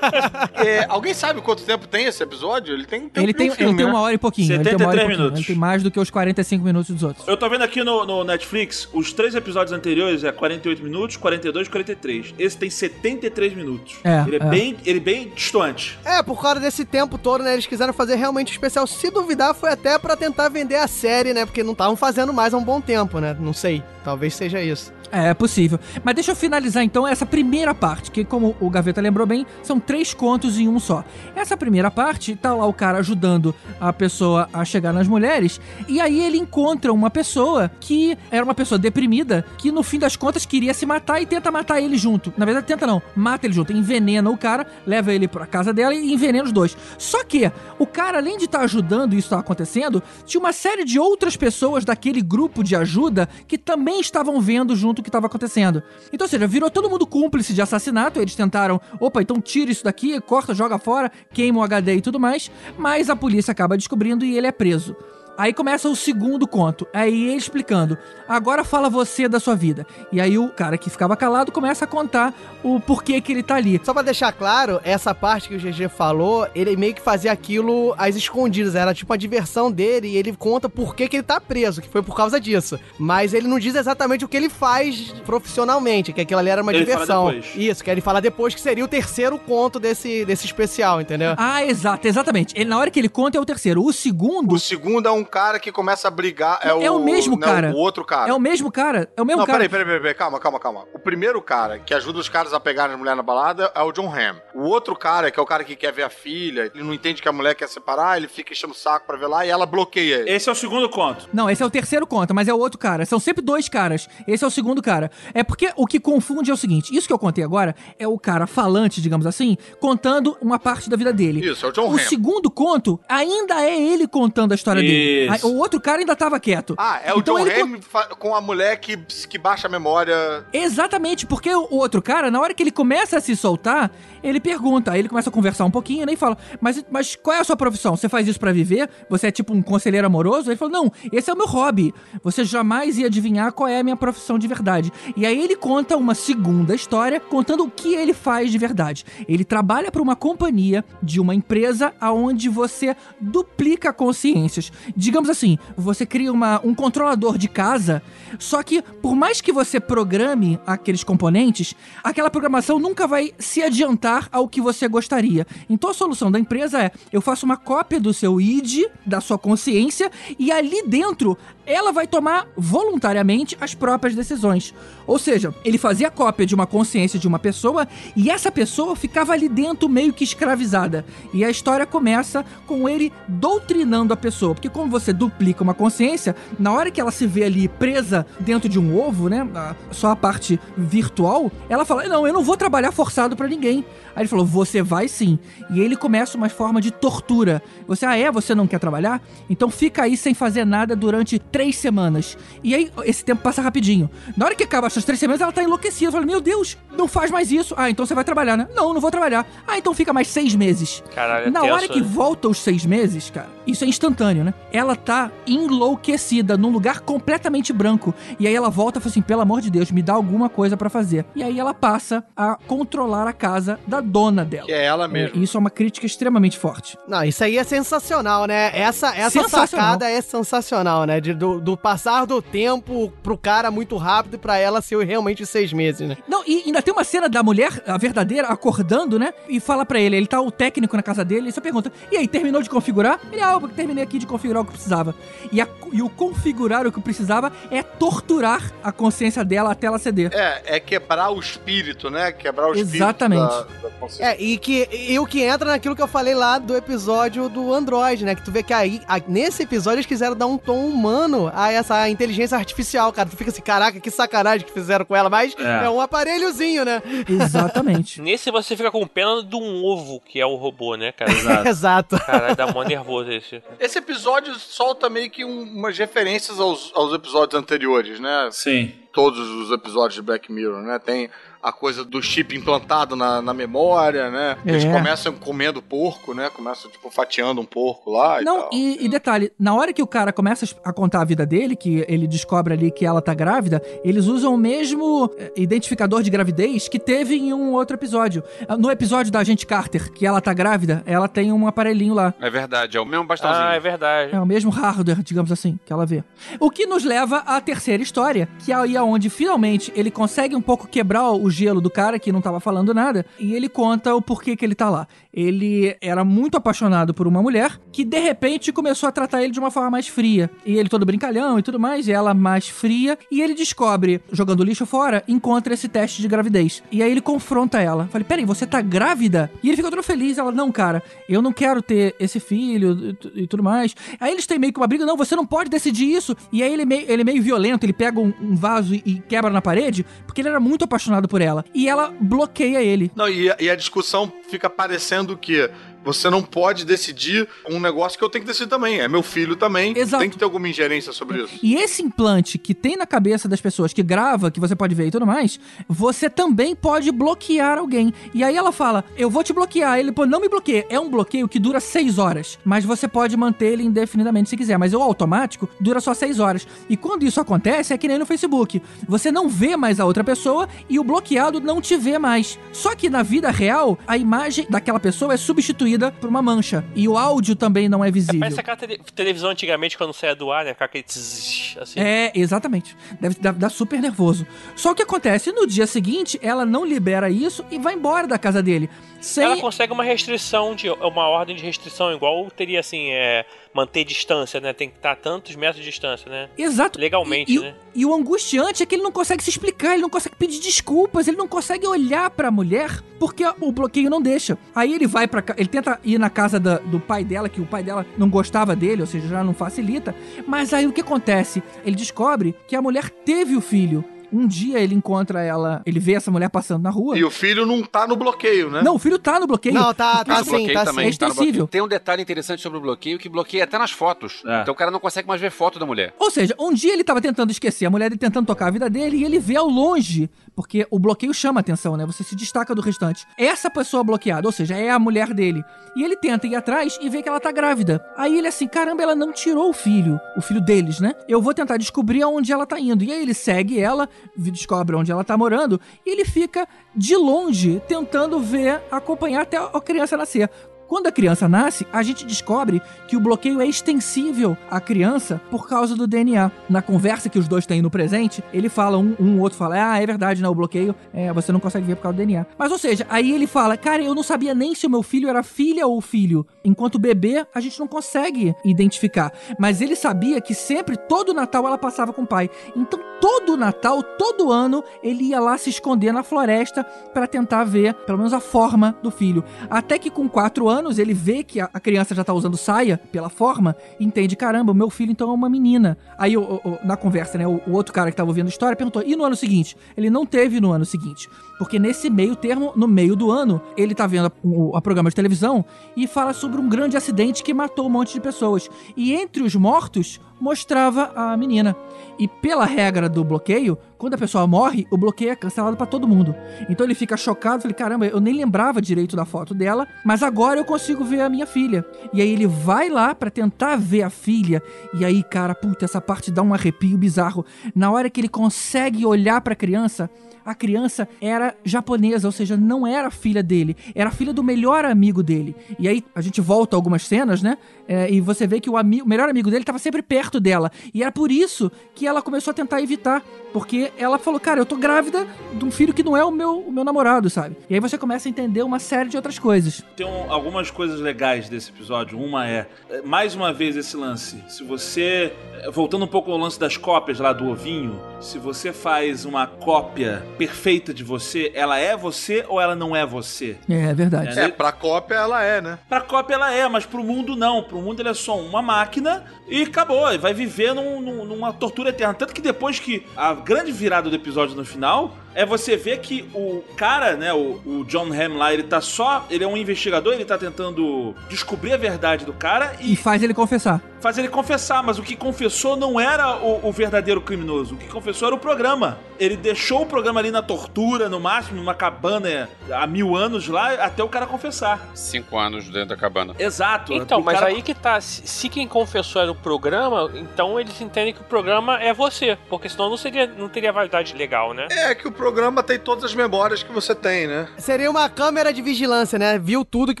é, alguém sabe quanto tempo tem esse episódio? Ele tem, tem ele, tem, filme, ele tem né? uma hora e pouquinho. 73 ele tem minutos. Ele tem mais do que os 45 minutos dos outros. Eu tô vendo aqui no, no Netflix, os três episódios anteriores é 48 minutos, 42 e 43. Esse tem 73 minutos. É, ele é, é, Bem, ele é bem distante. É, por causa desse tempo todo, né? Eles quiseram fazer realmente especial. Se duvidar, foi até para tentar vender a série, né? Porque não estavam fazendo mais há um bom tempo, né? Não sei. Talvez seja isso. É, é possível. Mas deixa eu finalizar então essa primeira parte, que como o Gaveta lembrou bem, são três contos em um só. Essa primeira parte, tá lá o cara ajudando a pessoa a chegar nas mulheres, e aí ele encontra uma pessoa que era uma pessoa deprimida, que no fim das contas queria se matar e tenta matar ele junto. Na verdade, tenta não, mata ele junto, envenena o cara, leva ele pra casa dela e envenena os dois. Só que o cara, além de estar tá ajudando isso tá acontecendo, tinha uma série de outras pessoas daquele grupo de ajuda que também estavam vendo junto o que estava acontecendo. Então, ou seja, virou todo mundo cúmplice de assassinato. Eles tentaram, opa, então tira isso daqui, corta, joga fora, queima o HD e tudo mais. Mas a polícia acaba descobrindo e ele é preso. Aí começa o segundo conto. Aí ele explicando. Agora fala você da sua vida. E aí o cara que ficava calado começa a contar o porquê que ele tá ali. Só pra deixar claro, essa parte que o GG falou, ele meio que fazia aquilo às escondidas. Era tipo a diversão dele e ele conta por que, que ele tá preso, que foi por causa disso. Mas ele não diz exatamente o que ele faz profissionalmente, que aquilo ali era uma ele diversão. Isso, que ele fala depois que seria o terceiro conto desse, desse especial, entendeu? Ah, exato, exatamente. Ele, na hora que ele conta é o terceiro. O segundo. O segundo é um cara que começa a brigar. É, é o, o mesmo não, cara. O outro cara. É o mesmo cara. É o mesmo não, cara. Peraí, peraí, peraí, peraí, calma, calma, calma. O primeiro cara que ajuda os caras a pegarem a mulher na balada é o John Hamm. O outro cara, que é o cara que quer ver a filha, ele não entende que a mulher quer separar, ele fica enchendo o saco pra ver lá e ela bloqueia ele. Esse é o segundo conto. Não, esse é o terceiro conto, mas é o outro cara. São sempre dois caras. Esse é o segundo cara. É porque o que confunde é o seguinte: isso que eu contei agora é o cara falante, digamos assim, contando uma parte da vida dele. Isso, é o John O Hamm. segundo conto ainda é ele contando a história isso. dele. O outro cara ainda tava quieto. Ah, é o então John Hamm com a mulher que, que baixa a memória. Exatamente, porque o outro cara, na hora que ele começa a se soltar, ele pergunta, aí ele começa a conversar um pouquinho, né, e fala, mas, mas qual é a sua profissão? Você faz isso para viver? Você é tipo um conselheiro amoroso? Ele falou, não, esse é o meu hobby. Você jamais ia adivinhar qual é a minha profissão de verdade. E aí ele conta uma segunda história, contando o que ele faz de verdade. Ele trabalha para uma companhia de uma empresa aonde você duplica consciências. Digamos assim, você cria uma, um controlador de casa, só que por mais que você programe aqueles componentes, aquela programação nunca vai se adiantar ao que você gostaria. Então a solução da empresa é: eu faço uma cópia do seu ID, da sua consciência, e ali dentro ela vai tomar voluntariamente as próprias decisões. Ou seja, ele fazia cópia de uma consciência de uma pessoa e essa pessoa ficava ali dentro meio que escravizada. E a história começa com ele doutrinando a pessoa, porque como você duplica uma consciência, na hora que ela se vê ali presa dentro de um ovo, né, só a parte virtual, ela fala: "Não, eu não vou trabalhar forçado para ninguém". Aí ele falou: "Você vai sim". E ele começa uma forma de tortura. Você: "Ah, é, você não quer trabalhar? Então fica aí sem fazer nada durante três semanas. E aí, esse tempo passa rapidinho. Na hora que acaba essas três semanas, ela tá enlouquecida. Fala, meu Deus, não faz mais isso. Ah, então você vai trabalhar, né? Não, não vou trabalhar. Ah, então fica mais seis meses. Caralho, é Na hora que né? volta os seis meses, cara, isso é instantâneo, né? Ela tá enlouquecida, num lugar completamente branco. E aí ela volta e fala assim, pelo amor de Deus, me dá alguma coisa para fazer. E aí ela passa a controlar a casa da dona dela. Que é ela. É, isso é uma crítica extremamente forte. Não, isso aí é sensacional, né? Essa, essa sacada é sensacional, né? De, do, do, passar do tempo pro cara muito rápido e pra ela ser realmente seis meses, né? Não, e ainda tem uma cena da mulher, a verdadeira, acordando, né? E fala pra ele, ele tá o técnico na casa dele, e só pergunta, e aí, terminou de configurar? Ele, ah, eu terminei aqui de configurar o que precisava. E, a, e o configurar o que precisava é torturar a consciência dela até ela ceder. É, é quebrar o espírito, né? Quebrar o Exatamente. espírito da, da consciência. É, e, que, e o que entra naquilo que eu falei lá do episódio do Android, né? Que tu vê que aí, a, nesse episódio eles quiseram dar um tom humano a essa inteligência artificial, cara. Tu fica assim, caraca, que sacanagem que fizeram com ela, mas é, É. um aparelhozinho, né? Exatamente. Nesse você fica com pena de um ovo, que é o robô, né, cara? Exato. Caralho, dá mó nervoso esse. Esse episódio solta meio que um- umas referências aos, aos episódios anteriores, né? Sim. Todos os episódios de Black Mirror, né? Tem a coisa do chip implantado na, na memória, né? Eles É. começam comendo porco, né? Começam, tipo, fatiando um porco lá e Não, tal. e, e detalhe, na hora que o cara começa a contar a vida dele, que ele descobre ali que ela tá grávida, eles usam o mesmo eh, identificador de gravidez que teve em um outro episódio. Ah, No episódio da agente Carter, que ela tá grávida, ela tem um aparelhinho lá. É verdade, é o mesmo bastãozinho. Ah, é verdade. É o mesmo hardware, digamos assim, que ela vê. O que nos leva à terceira história, que é aí onde finalmente ele consegue um pouco quebrar o gelo do cara que não tava falando nada, e ele conta o porquê que ele tá lá. Ele era muito apaixonado por uma mulher que de repente começou a tratar ele de uma forma mais fria. E ele todo brincalhão e tudo mais, e ela mais fria. E ele descobre, jogando lixo fora, encontra esse teste de gravidez. E aí ele confronta ela. Falei, peraí, você tá grávida? E ele fica todo feliz. Ela, não, cara, eu não quero ter esse filho e, tudo mais. Aí eles têm meio que uma briga, não, você não pode decidir isso. E aí ele é meio, ele é meio violento, ele pega um, um vaso e, e, quebra na parede, porque ele era muito apaixonado por ela. E ela bloqueia ele. Não, e, e a discussão fica parecendo que você não pode decidir um negócio que eu tenho que decidir também. É meu filho também. Exato. Tem que ter alguma ingerência sobre isso. E esse implante que tem na cabeça das pessoas, que grava, que você pode ver e tudo mais, você também pode bloquear alguém. E aí ela fala: Eu vou te bloquear. Ele, pô, não me bloqueia. É um bloqueio que dura seis horas. Mas você pode manter ele indefinidamente se quiser. Mas o automático dura só seis horas. E quando isso acontece, é que nem no Facebook. Você não vê mais a outra pessoa e o bloqueado não te vê mais. Só que na vida real, a imagem daquela pessoa é substituída por uma mancha. E o áudio também não é visível. É, parece aquela te televisão antigamente quando saia do ar, né? Aquele tzzz, assim. É, exatamente. Deve dar, dar super nervoso. Só o que acontece, no dia seguinte, ela não libera isso e vai embora da casa dele. Sem... Ela consegue uma restrição, de uma ordem de restrição, igual teria assim, é, manter distância, né? Tem que estar tantos metros de distância, né? Exato. Legalmente, e, né? E, e o angustiante é que ele não consegue se explicar, ele não consegue pedir desculpas, ele não consegue olhar pra mulher porque o bloqueio não deixa. Aí ele vai para ele tenta ir na casa da, do pai dela, que o pai dela não gostava dele, ou seja, já não facilita. Mas aí o que acontece? Ele descobre que a mulher teve o filho. Um dia ele encontra ela, ele vê essa mulher passando na rua. E o filho não tá no bloqueio, né? Não, o filho tá no bloqueio. Não, tá, tá sim, tá sim. É extensível. Tem um detalhe interessante sobre o bloqueio que bloqueia até nas fotos. É. Então o cara não consegue mais ver foto da mulher. Ou seja, um dia ele tava tentando esquecer a mulher dele tentando tocar a vida dele e ele vê ao longe, porque o bloqueio chama a atenção, né? Você se destaca do restante. Essa pessoa bloqueada, ou seja, é a mulher dele. E ele tenta ir atrás e vê que ela tá grávida. Aí ele assim, caramba, ela não tirou o filho, o filho deles, né? Eu vou tentar descobrir aonde ela tá indo. E aí ele segue ela, descobre onde ela tá morando, e ele fica de longe tentando ver, acompanhar até a criança nascer. Quando a criança nasce, a gente descobre que o bloqueio é extensível à criança por causa do DNA. Na conversa que os dois têm no presente, ele fala, um, um outro fala, ah, é verdade, né? O bloqueio é, você não consegue ver por causa do DNA. Mas, ou seja, aí ele fala, cara, eu não sabia nem se o meu filho era filha ou filho. Enquanto bebê, a gente não consegue identificar. Mas ele sabia que sempre, todo Natal, ela passava com o pai. Então, todo Natal, todo ano, ele ia lá se esconder na floresta para tentar ver, pelo menos, a forma do filho. Até que com quatro anos, anos, ele vê que a, criança já tá usando saia pela forma entende, caramba, o meu filho então é uma menina. Aí, o, o, na conversa, né, o, o, outro cara que tava ouvindo a história perguntou, e no ano seguinte? Ele não teve no ano seguinte. Porque nesse meio termo, no meio do ano, ele tá vendo a, a programa de televisão e fala sobre um grande acidente que matou um monte de pessoas. E entre os mortos, mostrava a menina. E pela regra do bloqueio, quando a pessoa morre, o bloqueio é cancelado para todo mundo. Então ele fica chocado, falei, caramba, eu nem lembrava direito da foto dela, mas agora eu consigo ver a minha filha. E aí ele vai lá para tentar ver a filha, e aí, cara, puta, essa parte dá um arrepio bizarro. Na hora que ele consegue olhar para a criança, a criança era japonesa, ou seja, não era filha dele, era filha do melhor amigo dele. E aí a gente volta algumas cenas, né? É, e você vê que o, o melhor amigo dele estava sempre perto dela. E era por isso que ela começou a tentar evitar. Porque ela falou, cara, eu tô grávida de um filho que não é o meu, o meu namorado, sabe? E aí você começa a entender uma série de outras coisas. Tem um, algumas coisas legais desse episódio. Uma é, é, mais uma vez, esse lance. Se você. É, voltando um pouco ao lance das cópias lá do ovinho, se você faz uma cópia perfeita de você, ela é você ou ela não é você? É, é verdade. É, pra cópia ela é, né? Pra cópia ela é, mas pro mundo não. Pro mundo ele é só uma máquina e acabou. Ele vai viver num, num, numa tortura eterna. Tanto que depois que a grande virada do episódio no final é você ver que o cara, né, o, o, John Hamm lá, ele tá só. Ele é um investigador, ele tá tentando descobrir a verdade do cara e. E faz ele confessar. Faz ele confessar, mas o que confessou não era o, o verdadeiro criminoso. O que confessou era o programa. Ele deixou o programa ali na tortura, no máximo, numa cabana há mil anos lá, até o cara confessar. Cinco anos dentro da cabana. Exato. Então, mas cara... aí que tá. Se quem confessou era o programa, então eles entendem que o programa é você. Porque senão não, seria, não teria validade legal, né? É que o programa tem todas as memórias que você tem, né? Seria uma câmera de vigilância, né? Viu tudo que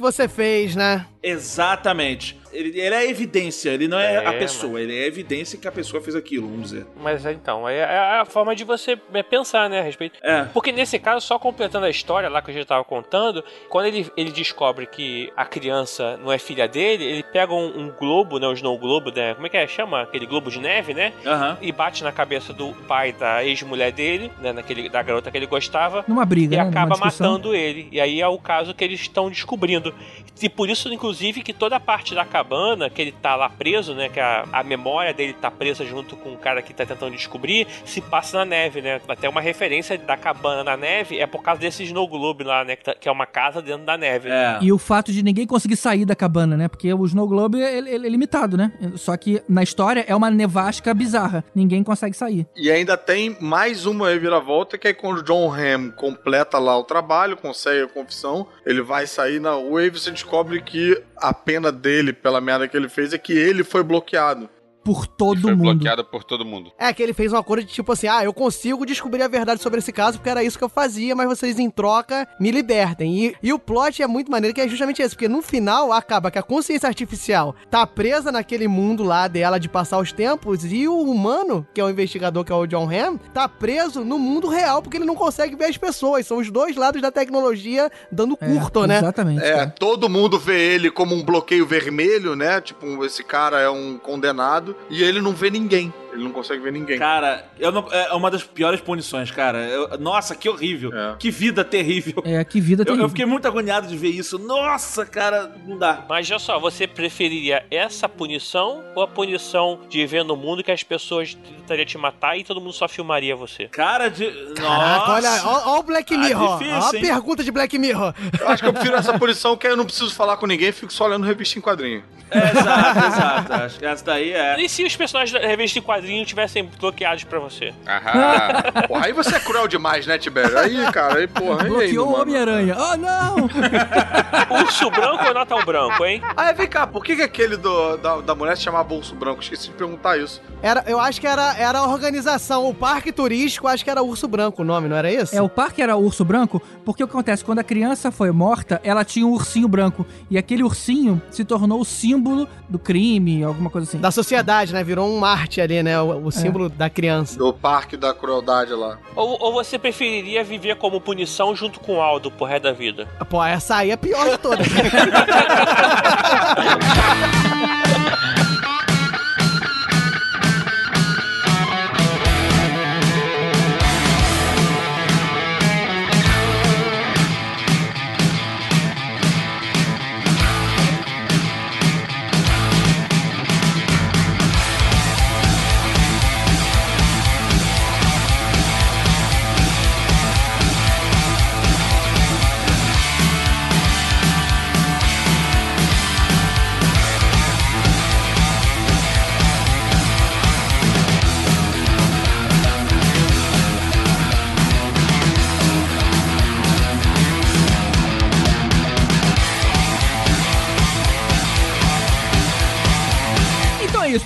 você fez, né? Exatamente. Ele, ele é evidência, ele não é, é a pessoa, mas... ele é evidência que a pessoa fez aquilo, vamos dizer. Mas então, é, é a forma de você é, pensar, né, a respeito. É. Porque nesse caso, só completando a história lá que a gente tava contando, quando ele, ele descobre que a criança não é filha dele, ele pega um, um globo, né, o Snow Globo, né, como é que é? Chama? Aquele globo de neve, né? Uhum. E bate na cabeça do pai da ex-mulher dele, né, naquele, da garota que ele gostava. Numa briga, E né, acaba matando ele. E aí é o caso que eles estão descobrindo. E por isso, inclusive, que toda a parte da cabana, que ele tá lá preso, né? Que a, a memória dele tá presa junto com o cara que tá tentando descobrir, se passa na neve, né? Até uma referência da cabana na neve é por causa desse Snow Globe lá, né? Que, tá, que é uma casa dentro da neve. É. E o fato de ninguém conseguir sair da cabana, né? Porque o Snow Globe é, é, é limitado, né? Só que na história é uma nevasca bizarra. Ninguém consegue sair. E ainda tem mais uma reviravolta que é quando o John Hamm completa lá o trabalho, consegue a confissão, ele vai sair na rua e você descobre que a pena dele pela merda que ele fez é que ele foi bloqueado por todo foi mundo. bloqueada por todo mundo. É que ele fez um acordo de tipo assim: ah, eu consigo descobrir a verdade sobre esse caso porque era isso que eu fazia, mas vocês em troca me libertem. E, e o plot é muito maneiro que é justamente esse, porque no final acaba que a consciência artificial tá presa naquele mundo lá dela de passar os tempos e o humano, que é o investigador, que é o John Hamm, tá preso no mundo real porque ele não consegue ver as pessoas. São os dois lados da tecnologia dando É, curto, né? Exatamente. É, cara. todo mundo vê ele como um bloqueio vermelho, né? Tipo, esse cara é um condenado e ele não vê ninguém. Ele não consegue ver ninguém. Cara, eu não- é uma das piores punições, cara. Eu- nossa, que horrível. É. Que vida terrível. É, que vida Eu, terrível. eu fiquei muito agoniado de ver isso. Nossa, cara, não dá. Mas olha só, você preferiria essa punição ou a punição de ver no mundo que as pessoas tentariam te matar e todo mundo só filmaria você? Cara de. Caraca, Nossa. olha, ó, ó o Black Ah, Mirror. difícil, ó a pergunta de Black Mirror. Eu acho que eu prefiro essa punição que eu não preciso falar com ninguém, fico só olhando revista em quadrinho. É, exato, exato. Acho que essa daí é. E se os personagens da revista em quadrinho tivessem bloqueados pra você? Aham. Porra, aí você é cruel demais, né, Tibério? Aí, cara, aí, porra. aí Bloqueou o. Homem-Aranha. Oh, não! Urso branco ou Natal branco, hein? Ah, vem cá, por que, que aquele do, da, da mulher se chamava Bolso Branco? Esqueci de perguntar isso. Era, eu acho que era, era a organização, o parque turístico, acho que era Urso Branco o nome, não era isso? É, o parque era urso branco, porque o que acontece? Quando a criança foi morta, ela tinha um ursinho branco. E aquele ursinho se tornou o símbolo do crime, alguma coisa assim. Da sociedade, né? Virou um Marte ali, né? O, o É. símbolo da criança. Do Parque da Crueldade lá. Ou, ou você preferiria viver como punição junto com o Aldo pro resto da vida? Pô, essa aí é a pior de todas.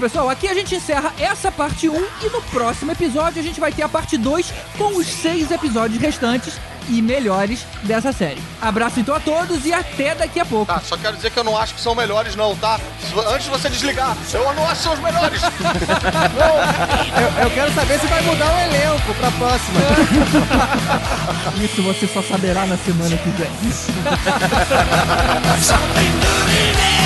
pessoal. Aqui a gente encerra essa parte 1 e no próximo episódio a gente vai ter a parte 2 com os seis episódios restantes e melhores dessa série. Abraço então a todos e até daqui a pouco. Tá, só quero dizer que eu não acho que são melhores, não, tá? Antes de você desligar, eu não acho que são os melhores. eu, eu quero saber se vai mudar o elenco pra próxima. Isso você só saberá na semana que vem.